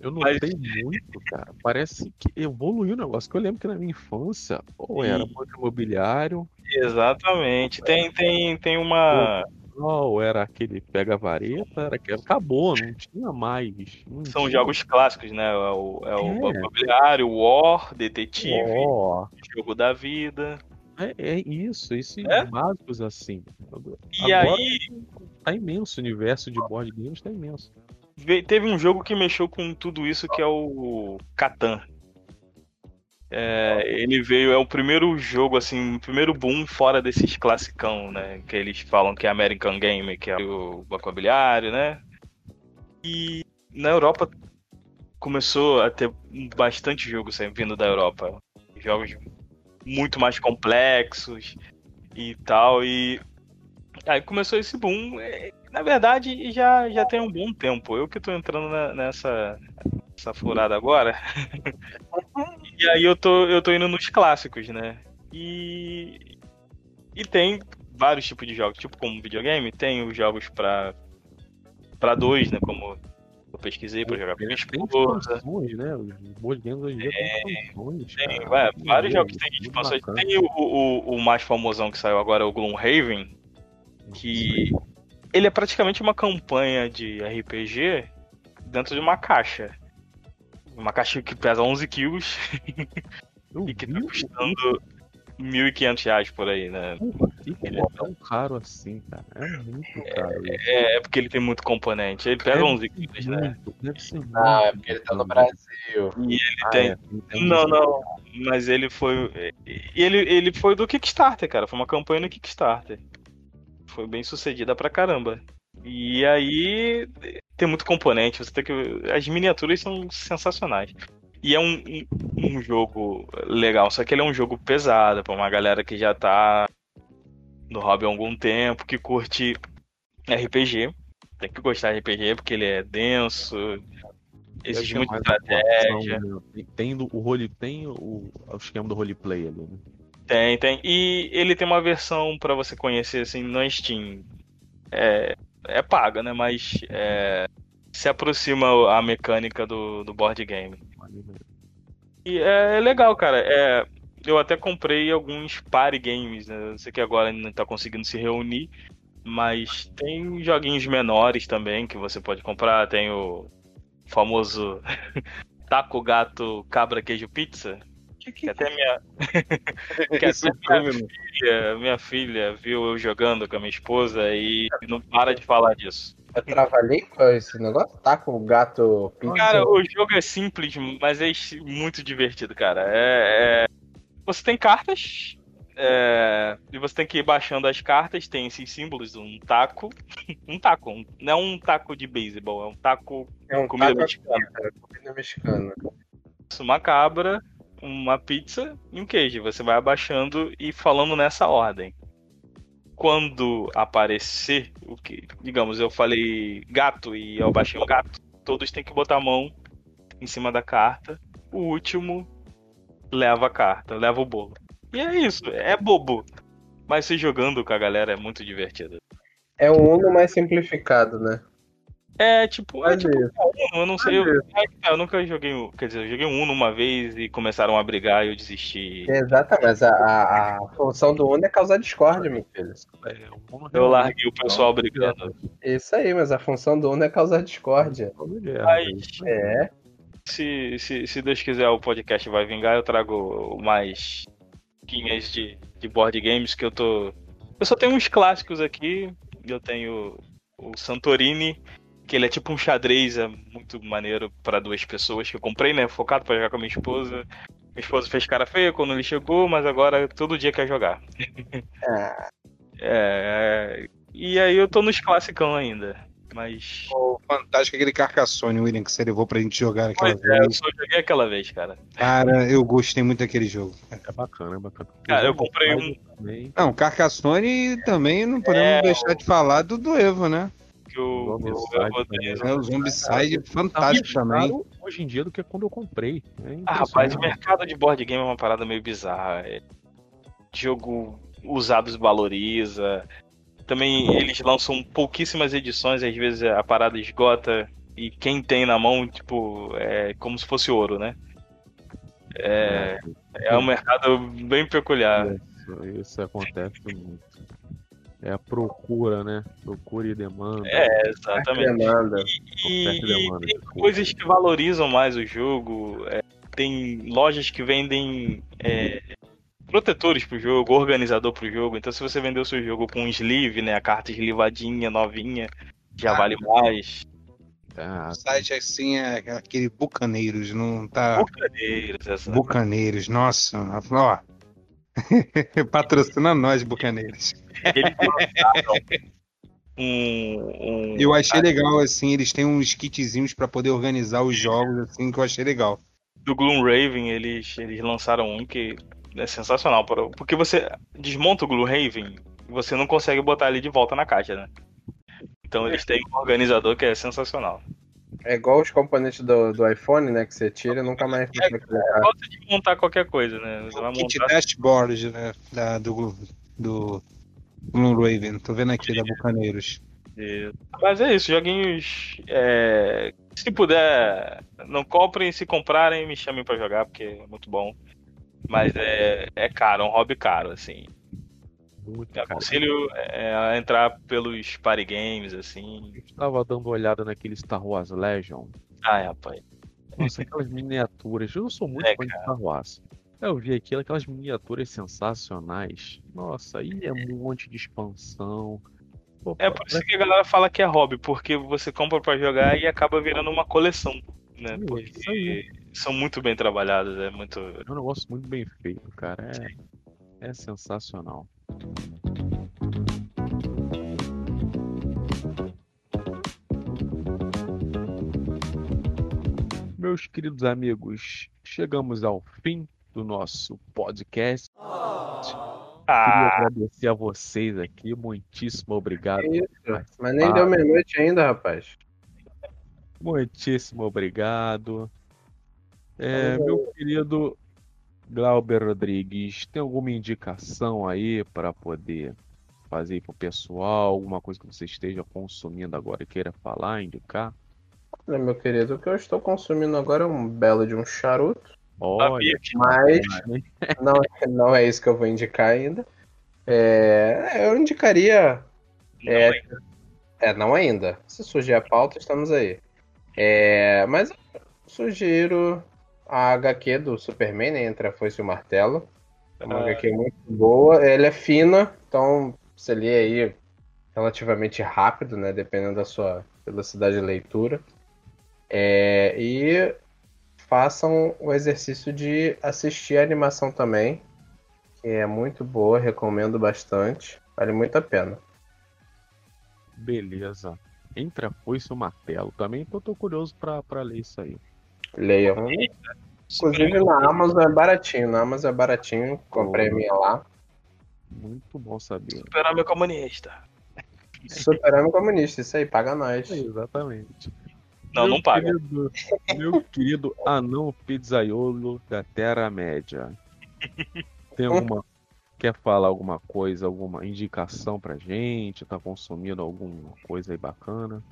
[SPEAKER 1] Eu notei Mas... muito, cara. Parece que evoluiu o negócio. Que eu lembro que na minha infância, ou era banco imobiliário.
[SPEAKER 3] Exatamente. Tem, tem, tem uma.
[SPEAKER 1] Ou era aquele pega-vareta, era que acabou, não tinha mais. Não
[SPEAKER 3] São
[SPEAKER 1] tinha.
[SPEAKER 3] jogos clássicos, né? É o, é o é. Banco Imobiliário, War, Detetive, War. Jogo da Vida.
[SPEAKER 1] É, é isso, esses é? básicos assim.
[SPEAKER 3] E Agora, aí.
[SPEAKER 1] Tá imenso o universo de board games, tá imenso.
[SPEAKER 3] Teve um jogo que mexeu com tudo isso que é o Catan. É, ele veio, é o primeiro jogo, assim, o primeiro boom fora desses classicão, né? Que eles falam que é American Game, que é o Banco Imobiliário, né? E na Europa começou a ter bastante jogo vindo da Europa. Jogos muito mais complexos e tal. E aí começou esse boom. Na verdade, já, já tem um bom tempo. Eu que tô entrando na, nessa, nessa furada agora. <laughs> e aí eu tô, eu tô indo nos clássicos, né? E, e tem vários tipos de jogos. Tipo, como videogame, tem os jogos pra, pra dois, né? Como eu pesquisei pra jogar com minha esposa.
[SPEAKER 1] né? Os board games hoje em dia é, tem expansões.
[SPEAKER 3] Tem, é, vários jogos tem expansões. Tem o, o, o mais famosão que saiu agora, o Gloomhaven, que ele é praticamente uma campanha de RPG dentro de uma caixa. Uma caixa que pesa 11 quilos <laughs> e que tá custando 1.500 reais por aí, né?
[SPEAKER 1] Ele é tão caro assim, cara. É muito caro.
[SPEAKER 3] É, é porque ele tem muito componente. Ele pega 11 quilos, né?
[SPEAKER 4] Deve ser muito. Ah, é porque ele tá no Brasil.
[SPEAKER 3] E ele ah, tem. É, não, não. Mas ele foi. Ele, ele foi do Kickstarter, cara. Foi uma campanha no Kickstarter foi bem sucedida pra caramba. E aí tem muito componente, você tem que. As miniaturas são sensacionais. E é um, um, jogo legal, só que ele é um jogo pesado pra uma galera que já tá no hobby há algum tempo, que curte RPG. Tem que gostar de RPG porque ele é denso, exige muita estratégia.
[SPEAKER 1] Tem o role, tem o, o esquema do roleplay ali, né?
[SPEAKER 3] Tem, tem. E ele tem uma versão para você conhecer assim no Steam. É, é paga, né? Mas é, se aproxima a mecânica do, do board game. E é, é legal, cara. É, eu até comprei alguns party games, né? Eu sei que agora não tá conseguindo se reunir, mas tem joguinhos menores também que você pode comprar. Tem o famoso <laughs> Taco Gato Cabra Queijo Pizza, que, que... que até minha. <laughs> que até minha filha, minha filha viu eu jogando com a minha esposa e não para de falar disso.
[SPEAKER 4] Eu trabalhei com esse negócio? Tá com o gato
[SPEAKER 3] pinto? Cara, o jogo é simples, mas é muito divertido, cara. É, é... Você tem cartas. É... E você tem que ir baixando as cartas, tem esses símbolos, um taco. <laughs> um taco, um... não é um taco de beisebol, é um taco
[SPEAKER 4] é um comida taco mexicana. É, comida mexicana.
[SPEAKER 3] Uma cabra, uma pizza e um queijo. Você vai abaixando e falando nessa ordem. Quando aparecer o que, digamos, eu falei gato e eu baixei um gato, todos têm que botar a mão em cima da carta. O último leva a carta, leva o bolo. E é isso, é bobo. Mas se jogando com a galera é muito divertido.
[SPEAKER 4] É o Uno mais simplificado, né?
[SPEAKER 3] É, tipo, é, tipo eu não sei, eu, eu, nunca joguei, quer dizer, eu joguei um Uno uma vez e começaram a brigar e eu desisti.
[SPEAKER 4] Exatamente, mas a, a, a função do Uno é causar discórdia, meu filho.
[SPEAKER 3] É, eu larguei o pessoal brigando.
[SPEAKER 4] Isso aí, mas a função do Uno é causar discórdia.
[SPEAKER 3] Mas, é. Se, se, se Deus quiser o podcast vai vingar, eu trago mais guinhas de, de board games que eu tô... Eu só tenho uns clássicos aqui, eu tenho o Santorini que ele é tipo um xadrez, é muito maneiro para duas pessoas que eu comprei, né? Focado para jogar com a minha esposa. Minha esposa fez cara feia quando ele chegou, mas agora todo dia quer jogar. é, <laughs> é, e aí eu tô nos classicão ainda. Mas.
[SPEAKER 2] Oh, fantástico aquele Carcassonne, William, que você levou pra gente jogar aquela
[SPEAKER 3] pois vez. É, eu só joguei aquela vez, cara.
[SPEAKER 2] Cara, eu gostei muito daquele jogo.
[SPEAKER 1] É bacana, é bacana.
[SPEAKER 3] Cara, eu comprei um.
[SPEAKER 2] Não, Carcassonne também não podemos é, deixar de falar do do Evo, né?
[SPEAKER 3] Que o,
[SPEAKER 2] o, é, o Zombicide fantástico tá também.
[SPEAKER 1] Hoje em dia do que quando eu comprei.
[SPEAKER 3] É ah, rapaz, o mercado de board game é uma parada meio bizarra. É. jogo usado valoriza. Também eles lançam pouquíssimas edições, às vezes a parada esgota e quem tem na mão, tipo, é como se fosse ouro, né? É, é um mercado bem peculiar.
[SPEAKER 1] Isso, isso acontece muito. É a procura, né? Procura e demanda.
[SPEAKER 3] É, exatamente.
[SPEAKER 4] Demanda.
[SPEAKER 3] E,
[SPEAKER 1] e demanda,
[SPEAKER 3] tem coisas que valorizam mais o jogo. é, tem lojas que vendem é, protetores pro jogo, organizador pro jogo. Então, se você vender o seu jogo com um sleeve, né? A carta eslivadinha, novinha, já
[SPEAKER 2] Ah.
[SPEAKER 3] vale mais.
[SPEAKER 1] Ah,
[SPEAKER 2] O site assim é aquele Bucaneiros, não tá.
[SPEAKER 3] Bucaneiros, essa.
[SPEAKER 2] Bucaneiros, nossa, ó. <laughs> Patrocina nós, Bucaneiros.
[SPEAKER 3] Eles lançaram um, um-
[SPEAKER 2] Eu achei legal, assim, eles têm uns kitzinhos pra poder organizar os jogos, assim, que eu achei legal.
[SPEAKER 3] do Gloomraven, eles, eles lançaram um que é sensacional. para- Porque você desmonta o Gloomraven e você não consegue botar ele de volta na caixa, né? Então eles têm um organizador que é sensacional.
[SPEAKER 4] É igual os componentes do, do iPhone, né? Que você tira e nunca mais colocar.
[SPEAKER 3] Gosta de montar qualquer coisa, né? Você vai
[SPEAKER 2] Kit
[SPEAKER 3] montar
[SPEAKER 2] dashboard, né, da, do, do Gloomraven. Tô vendo aqui, da Bucaneiros.
[SPEAKER 3] Mas é isso, joguinhos. é, Se puder, não comprem, se comprarem, me chamem pra jogar, porque é muito bom. Mas é, é caro, é um hobby caro, assim.
[SPEAKER 1] muito
[SPEAKER 3] aconselho é, a entrar pelos party games, assim.
[SPEAKER 1] Eu estava dando uma olhada naquele Star Wars Legion.
[SPEAKER 3] Ai, rapaz.
[SPEAKER 1] Nossa, aquelas miniaturas. Eu não sou muito
[SPEAKER 3] É,
[SPEAKER 1] fã de Star Wars. Eu vi aquilo, aquelas miniaturas sensacionais. Nossa, aí é um monte de expansão. Pô,
[SPEAKER 3] É por isso que a galera fala que é hobby, porque você compra pra jogar e acaba virando uma coleção, né? Porque são muito bem trabalhados, é muito.
[SPEAKER 1] É um negócio muito bem feito, cara. É, é sensacional. Meus queridos amigos, chegamos ao fim do nosso podcast. Queria
[SPEAKER 3] Ah,
[SPEAKER 1] agradecer a vocês aqui, muitíssimo obrigado.
[SPEAKER 4] Mas nem deu meia-noite ainda, rapaz.
[SPEAKER 1] Muitíssimo obrigado. É, meu querido Glauber Rodrigues, tem alguma indicação aí para poder fazer para o pessoal? Alguma coisa que você esteja consumindo agora e queira falar, indicar?
[SPEAKER 4] Olha, meu querido, o que eu estou consumindo agora é um belo de um charuto.
[SPEAKER 1] Olha,
[SPEAKER 4] Mas <laughs> não, não é isso que eu vou indicar ainda. É, eu indicaria.
[SPEAKER 3] não
[SPEAKER 4] É,
[SPEAKER 3] é.
[SPEAKER 4] é, não ainda. Se surgir a pauta, estamos aí. É, mas eu sugiro a HQ do Superman, né? Entre a Foice e o Martelo. É uma
[SPEAKER 3] Ah.
[SPEAKER 4] HQ muito boa. Ela é fina, então você lê aí relativamente rápido, né? Dependendo da sua velocidade de leitura. É, e façam o exercício de assistir a animação também, que é muito boa, recomendo bastante. Vale muito a pena.
[SPEAKER 1] beleza. Entre a foice e o martelo. Também tô, tô curioso pra, pra ler isso aí.
[SPEAKER 4] Leiam. Inclusive na Amazon é baratinho. Na Amazon é baratinho. Comprei a minha lá.
[SPEAKER 1] Muito bom saber.
[SPEAKER 3] Super-Homem comunista.
[SPEAKER 4] Superando comunista, isso aí, paga nós.
[SPEAKER 1] É, exatamente.
[SPEAKER 3] Não,
[SPEAKER 1] Meu
[SPEAKER 3] não paga.
[SPEAKER 1] querido- meu querido anão pizzaiolo da Terra-média. Tem alguma. Quer falar alguma coisa, alguma indicação pra gente? Tá consumindo alguma coisa aí bacana?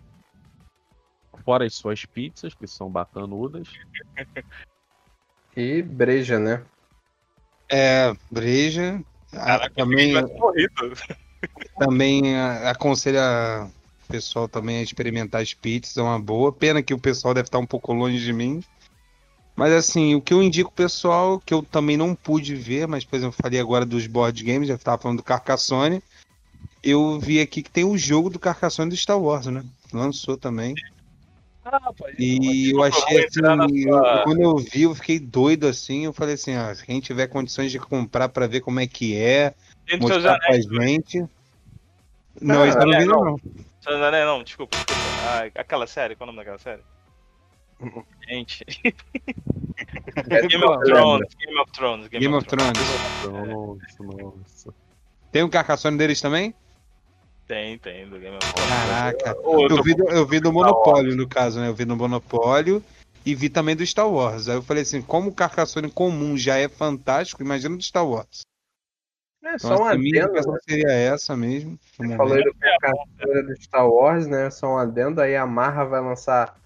[SPEAKER 1] Fora as suas pizzas, que são bacanudas.
[SPEAKER 4] E breja, né?
[SPEAKER 2] É, breja.
[SPEAKER 3] Caraca,
[SPEAKER 2] também, também aconselho o pessoal também a experimentar as pizzas, é uma boa. Pena que o pessoal deve estar um pouco longe de mim. Mas assim, o que eu indico pessoal, que eu também não pude ver, mas por exemplo, eu falei agora dos board games, já estava falando do Carcassonne. Eu vi aqui que tem o jogo do Carcassonne do Star Wars, né? Lançou também.
[SPEAKER 3] Ah, rapaz,
[SPEAKER 2] E eu achei assim, eu- quando eu vi, eu fiquei doido assim. Eu falei assim: ah, quem tiver condições de comprar pra ver como é que é,
[SPEAKER 3] seus
[SPEAKER 2] mostrar pra
[SPEAKER 3] anéis.
[SPEAKER 2] gente. Não, isso eu não
[SPEAKER 3] é,
[SPEAKER 2] vi,
[SPEAKER 3] não.
[SPEAKER 2] não.
[SPEAKER 3] Anéis, não, desculpa. desculpa. Ah, aquela série, qual é o nome daquela série? <laughs> Gente. Game of Thrones, Game of Thrones,
[SPEAKER 2] Game of Thrones.
[SPEAKER 1] Nossa, nossa.
[SPEAKER 2] Tem um Carcassonne deles também?
[SPEAKER 3] Tem, tem, do Game of Thrones.
[SPEAKER 2] Caraca. Eu vi, do, eu vi do Monopólio, no caso, né? Eu vi no Monopólio e vi também do Star Wars. Aí eu falei assim: como o Carcassonne comum já é fantástico, imagina do Star Wars.
[SPEAKER 4] É só
[SPEAKER 2] Então,
[SPEAKER 4] um
[SPEAKER 2] a minha
[SPEAKER 4] adendo, né?
[SPEAKER 2] seria essa mesmo.
[SPEAKER 4] Você falou aí do do Star Wars, né? Só um adendo, aí a Marra vai lançar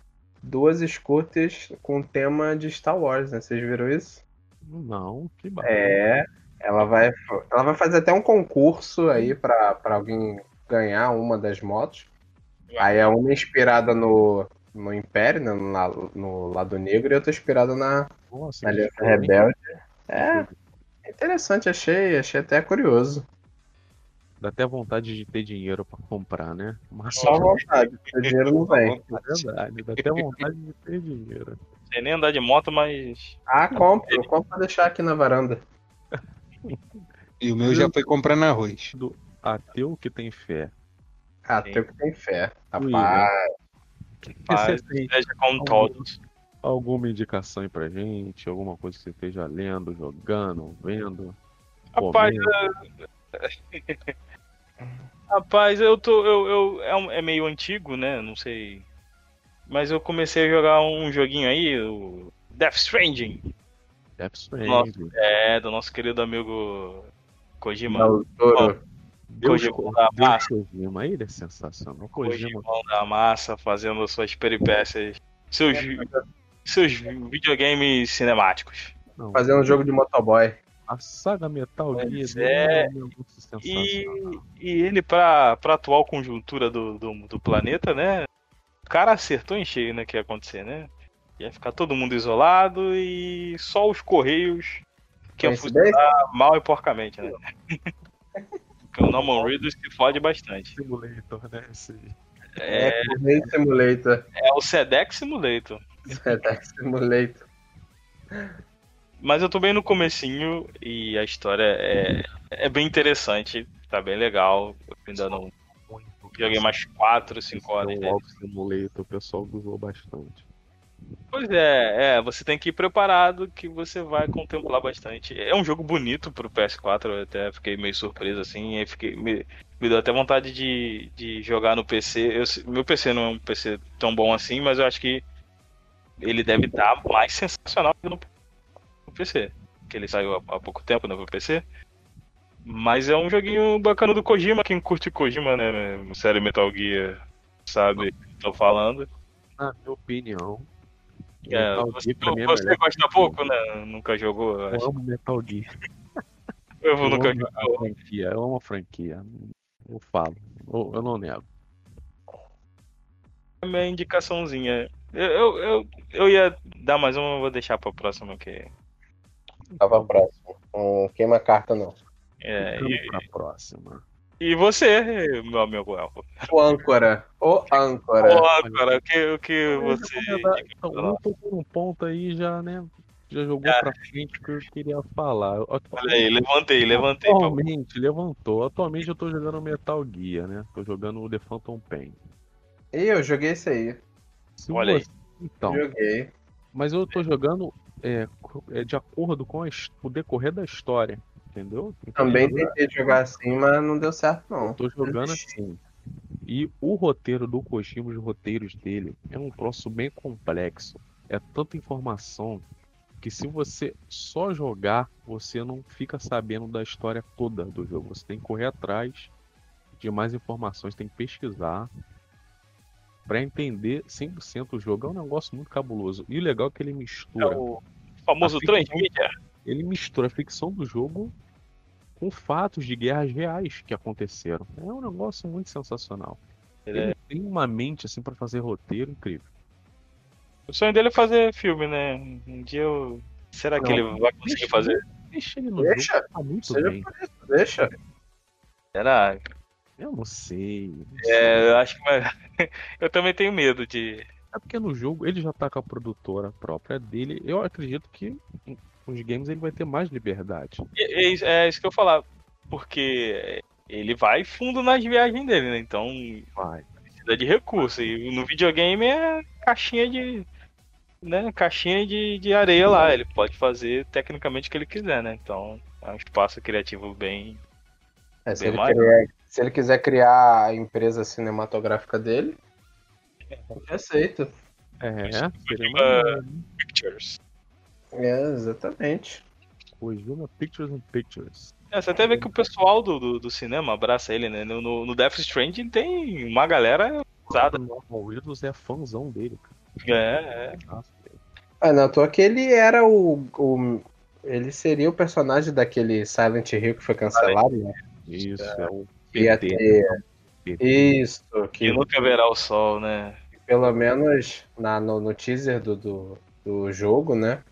[SPEAKER 4] duas scooters com tema de Star Wars, né? Vocês viram isso?
[SPEAKER 1] Não, que bacana.
[SPEAKER 4] É, ela vai, ela vai fazer até um concurso aí pra pra alguém ganhar uma das motos. Aí é uma inspirada no, no Império, né, no, no lado negro, e outra inspirada na,
[SPEAKER 1] Nossa,
[SPEAKER 4] na Aliança. Rebelde. É, interessante, achei, achei até curioso.
[SPEAKER 1] Dá até vontade de ter dinheiro pra comprar, né? Mas
[SPEAKER 4] Só <laughs> vontade, o dinheiro não vem.
[SPEAKER 1] é verdade, dá até vontade de ter dinheiro.
[SPEAKER 3] Sei nem andar de moto, mas.
[SPEAKER 4] Ah, compro, compro pra deixar aqui na varanda.
[SPEAKER 2] E o meu já foi comprando arroz.
[SPEAKER 1] Ateu que tem fé.
[SPEAKER 4] Ah,
[SPEAKER 3] Sim.
[SPEAKER 4] teu que tem fé.
[SPEAKER 1] Ui,
[SPEAKER 4] Rapaz,
[SPEAKER 3] Mas
[SPEAKER 1] Você tem
[SPEAKER 3] seja com todos.
[SPEAKER 1] Alguma indicação aí pra gente? Alguma coisa que você esteja lendo, jogando, vendo?
[SPEAKER 3] Rapaz? <laughs> Rapaz, eu tô. Eu, eu, é, um- é meio antigo, né? Não sei. Mas eu comecei a jogar um joguinho aí, o Death Stranding.
[SPEAKER 1] Death Stranding.
[SPEAKER 3] Nossa, É, do nosso querido amigo Kojima.
[SPEAKER 4] dá o touro.
[SPEAKER 1] Deus,
[SPEAKER 3] Kojima da
[SPEAKER 1] Deus
[SPEAKER 3] massa.
[SPEAKER 1] Kojima, ele é sensacional. Kojima,
[SPEAKER 3] Kojimão da massa, fazendo suas peripécias. Seus, seus videogames cinemáticos.
[SPEAKER 1] não,
[SPEAKER 4] Fazendo um jogo de motoboy.
[SPEAKER 1] a saga Metal Gear
[SPEAKER 3] é.
[SPEAKER 1] é negócio sensacional.
[SPEAKER 3] E, e ele, pra, pra atual conjuntura do, do, do planeta, né? O cara acertou em cheio, né? Que ia acontecer, né? Ia ficar todo mundo isolado e só os correios que iam
[SPEAKER 4] Coincidência?
[SPEAKER 3] funcionar mal e porcamente, né? <laughs> Porque o Norman Reedus se fode bastante.
[SPEAKER 1] Simulator, né? Esse...
[SPEAKER 3] É,
[SPEAKER 4] É, Simulator.
[SPEAKER 3] é o Sedex Simulator.
[SPEAKER 4] Sedex <laughs> Simulator.
[SPEAKER 3] Mas eu tô bem no comecinho e a história é, é bem interessante, tá bem legal. Eu ainda não
[SPEAKER 1] Muito
[SPEAKER 3] joguei mais 4, 5 horas.
[SPEAKER 1] O
[SPEAKER 3] dele.
[SPEAKER 1] Walk Simulator, o pessoal usou bastante.
[SPEAKER 3] Pois é, é, você tem que ir preparado que você vai contemplar bastante. É um jogo bonito pro PS4, eu até fiquei meio surpreso assim, aí fiquei, me, me deu até vontade de, de jogar no PC. Eu meu PC não é um PC tão bom assim, mas eu acho que ele deve estar mais sensacional que no, PC. Que ele saiu há, pouco tempo no PC. Mas é um joguinho bacana do Kojima, quem curte Kojima, né? Série Metal Gear, sabe o que tô falando.
[SPEAKER 1] Na minha opinião,
[SPEAKER 3] É, você
[SPEAKER 1] é
[SPEAKER 3] você
[SPEAKER 1] melhor
[SPEAKER 3] gosta pouco, né? Nunca jogou, eu
[SPEAKER 1] amo Metal Gear.
[SPEAKER 3] Eu
[SPEAKER 1] Eu
[SPEAKER 3] nunca
[SPEAKER 1] amo a
[SPEAKER 3] jogou.
[SPEAKER 1] franquia, eu amo a franquia. Eu falo, eu, eu não nego.
[SPEAKER 3] É minha indicaçãozinha. Eu, eu, eu, eu ia dar mais uma, eu vou deixar pra próxima que.
[SPEAKER 4] Tava próximo. Não queima carta, não.
[SPEAKER 3] É,
[SPEAKER 1] Vamos
[SPEAKER 3] e,
[SPEAKER 1] pra próxima.
[SPEAKER 3] e você, meu amigo Elfo?
[SPEAKER 4] O âncora. O âncora.
[SPEAKER 3] Pô, cara, o que, o que você.
[SPEAKER 1] Então, eu tô por um ponto aí já, né? Já jogou
[SPEAKER 3] Ah.
[SPEAKER 1] pra frente o que eu queria falar.
[SPEAKER 3] Olha aí, levantei, levantei. pra-
[SPEAKER 1] Atualmente, levantou. Atualmente eu tô jogando Metal Gear, né? Tô jogando o The Phantom Pain.
[SPEAKER 4] Ih, eu joguei isso aí.
[SPEAKER 1] Se
[SPEAKER 3] Olha aí.
[SPEAKER 1] você- Então,
[SPEAKER 4] Joguei.
[SPEAKER 1] mas eu tô jogando é, é, de acordo com o decorrer da história, entendeu? Então,
[SPEAKER 4] Também
[SPEAKER 1] eu
[SPEAKER 4] tentei jogar assim, mas não deu certo, não.
[SPEAKER 1] tô jogando assim. E o roteiro do Kojima, os roteiros dele, é um troço bem complexo. É tanta informação que se você só jogar, você não fica sabendo da história toda do jogo. Você tem que correr atrás de mais informações, tem que pesquisar Pra entender 100% o jogo. É um negócio muito cabuloso. E o legal é que ele
[SPEAKER 3] É
[SPEAKER 1] mistura,
[SPEAKER 3] o famoso
[SPEAKER 1] A ficção-
[SPEAKER 3] Transmedia.
[SPEAKER 1] ele mistura a ficção do jogo com fatos de guerras reais que aconteceram. É um negócio muito sensacional.
[SPEAKER 3] Ele
[SPEAKER 1] Ele
[SPEAKER 3] é-
[SPEAKER 1] tem uma mente assim pra fazer roteiro incrível.
[SPEAKER 3] O sonho dele é fazer filme, né? Um dia eu. Será que
[SPEAKER 1] Não,
[SPEAKER 3] ele vai conseguir
[SPEAKER 1] deixa-
[SPEAKER 3] fazer?
[SPEAKER 1] Deixa ele no
[SPEAKER 4] Deixa,
[SPEAKER 1] jogo, tá muito
[SPEAKER 4] seja
[SPEAKER 1] bem.
[SPEAKER 4] Deixa.
[SPEAKER 3] Será?
[SPEAKER 1] Eu não sei. não
[SPEAKER 3] É,
[SPEAKER 1] sei.
[SPEAKER 3] eu acho que. <laughs> Eu também tenho medo de.
[SPEAKER 1] É porque no jogo ele já tá com a produtora própria dele. Eu acredito que nos games ele vai ter mais liberdade.
[SPEAKER 3] É, é isso- é isso que eu falar. Porque ele vai fundo nas viagens dele, né? Então
[SPEAKER 1] Vai.
[SPEAKER 3] precisa de recurso. E no videogame é caixinha de. Né? Caixinha de, de areia lá. Ele pode fazer tecnicamente o que ele quiser, né? Então é um espaço criativo bem.
[SPEAKER 4] É, se, ele. Se ele quiser criar a empresa cinematográfica dele, eu aceito.
[SPEAKER 1] É,
[SPEAKER 3] Kojima-
[SPEAKER 1] maneiro.
[SPEAKER 3] Pictures.
[SPEAKER 4] É, exatamente.
[SPEAKER 1] Kojima Pictures and Pictures.
[SPEAKER 3] É, você até vê que o pessoal do, do, do cinema abraça ele, né? No, no, no Death Stranding tem uma galera usada.
[SPEAKER 1] O Willis é fãzão dele, cara.
[SPEAKER 3] É, é.
[SPEAKER 1] Nossa,
[SPEAKER 4] Ah, não, tô que ele era o, o. Ele seria o personagem daquele Silent Hill que foi cancelado, né?
[SPEAKER 1] Isso, é o
[SPEAKER 4] Ia
[SPEAKER 1] PT. PT.
[SPEAKER 4] Isso,
[SPEAKER 3] Que
[SPEAKER 4] que
[SPEAKER 3] nunca verá o sol, né?
[SPEAKER 4] pelo menos na, no, no teaser do, do, do jogo, né?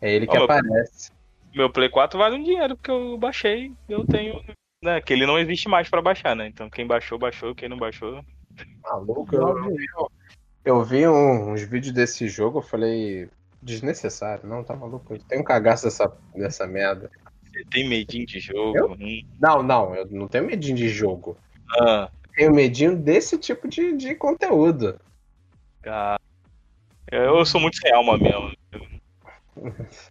[SPEAKER 4] É ele que
[SPEAKER 3] Ó, meu-
[SPEAKER 4] aparece.
[SPEAKER 3] Meu Play 4 vale um dinheiro, porque eu baixei, eu tenho. Né, que ele não existe mais pra baixar, né? Então quem baixou, baixou, quem não baixou.
[SPEAKER 4] Maluco, eu, eu vi, eu vi um- uns vídeos desse jogo, eu falei. Desnecessário, não, tá maluco? Eu tenho um cagaço dessa, dessa merda.
[SPEAKER 3] Você tem medinho de jogo.
[SPEAKER 4] Eu? Não, não, eu não tenho medinho de jogo.
[SPEAKER 3] Ah,
[SPEAKER 4] Eu tenho medinho desse tipo de, de conteúdo.
[SPEAKER 3] cara. Eu sou muito sem alma mesmo. <laughs>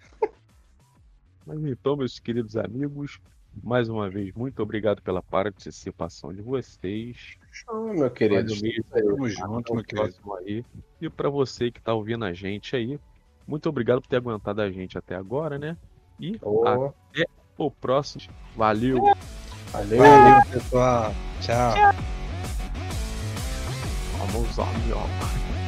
[SPEAKER 1] Mas então, meus queridos amigos, mais uma vez, muito obrigado pela participação de vocês.
[SPEAKER 4] Show, meu querido.
[SPEAKER 1] Mais mês
[SPEAKER 2] Tamo
[SPEAKER 1] aí,
[SPEAKER 2] junto,
[SPEAKER 1] até o
[SPEAKER 2] meu querido.
[SPEAKER 1] próximo aí. E para você que tá ouvindo a gente aí, muito obrigado por ter aguentado a gente até agora, né? E
[SPEAKER 4] Ô,
[SPEAKER 1] até o próximo. Valeu!
[SPEAKER 4] valeu.
[SPEAKER 2] Valeu, pessoal. Tchau.
[SPEAKER 1] Vamos, amigos.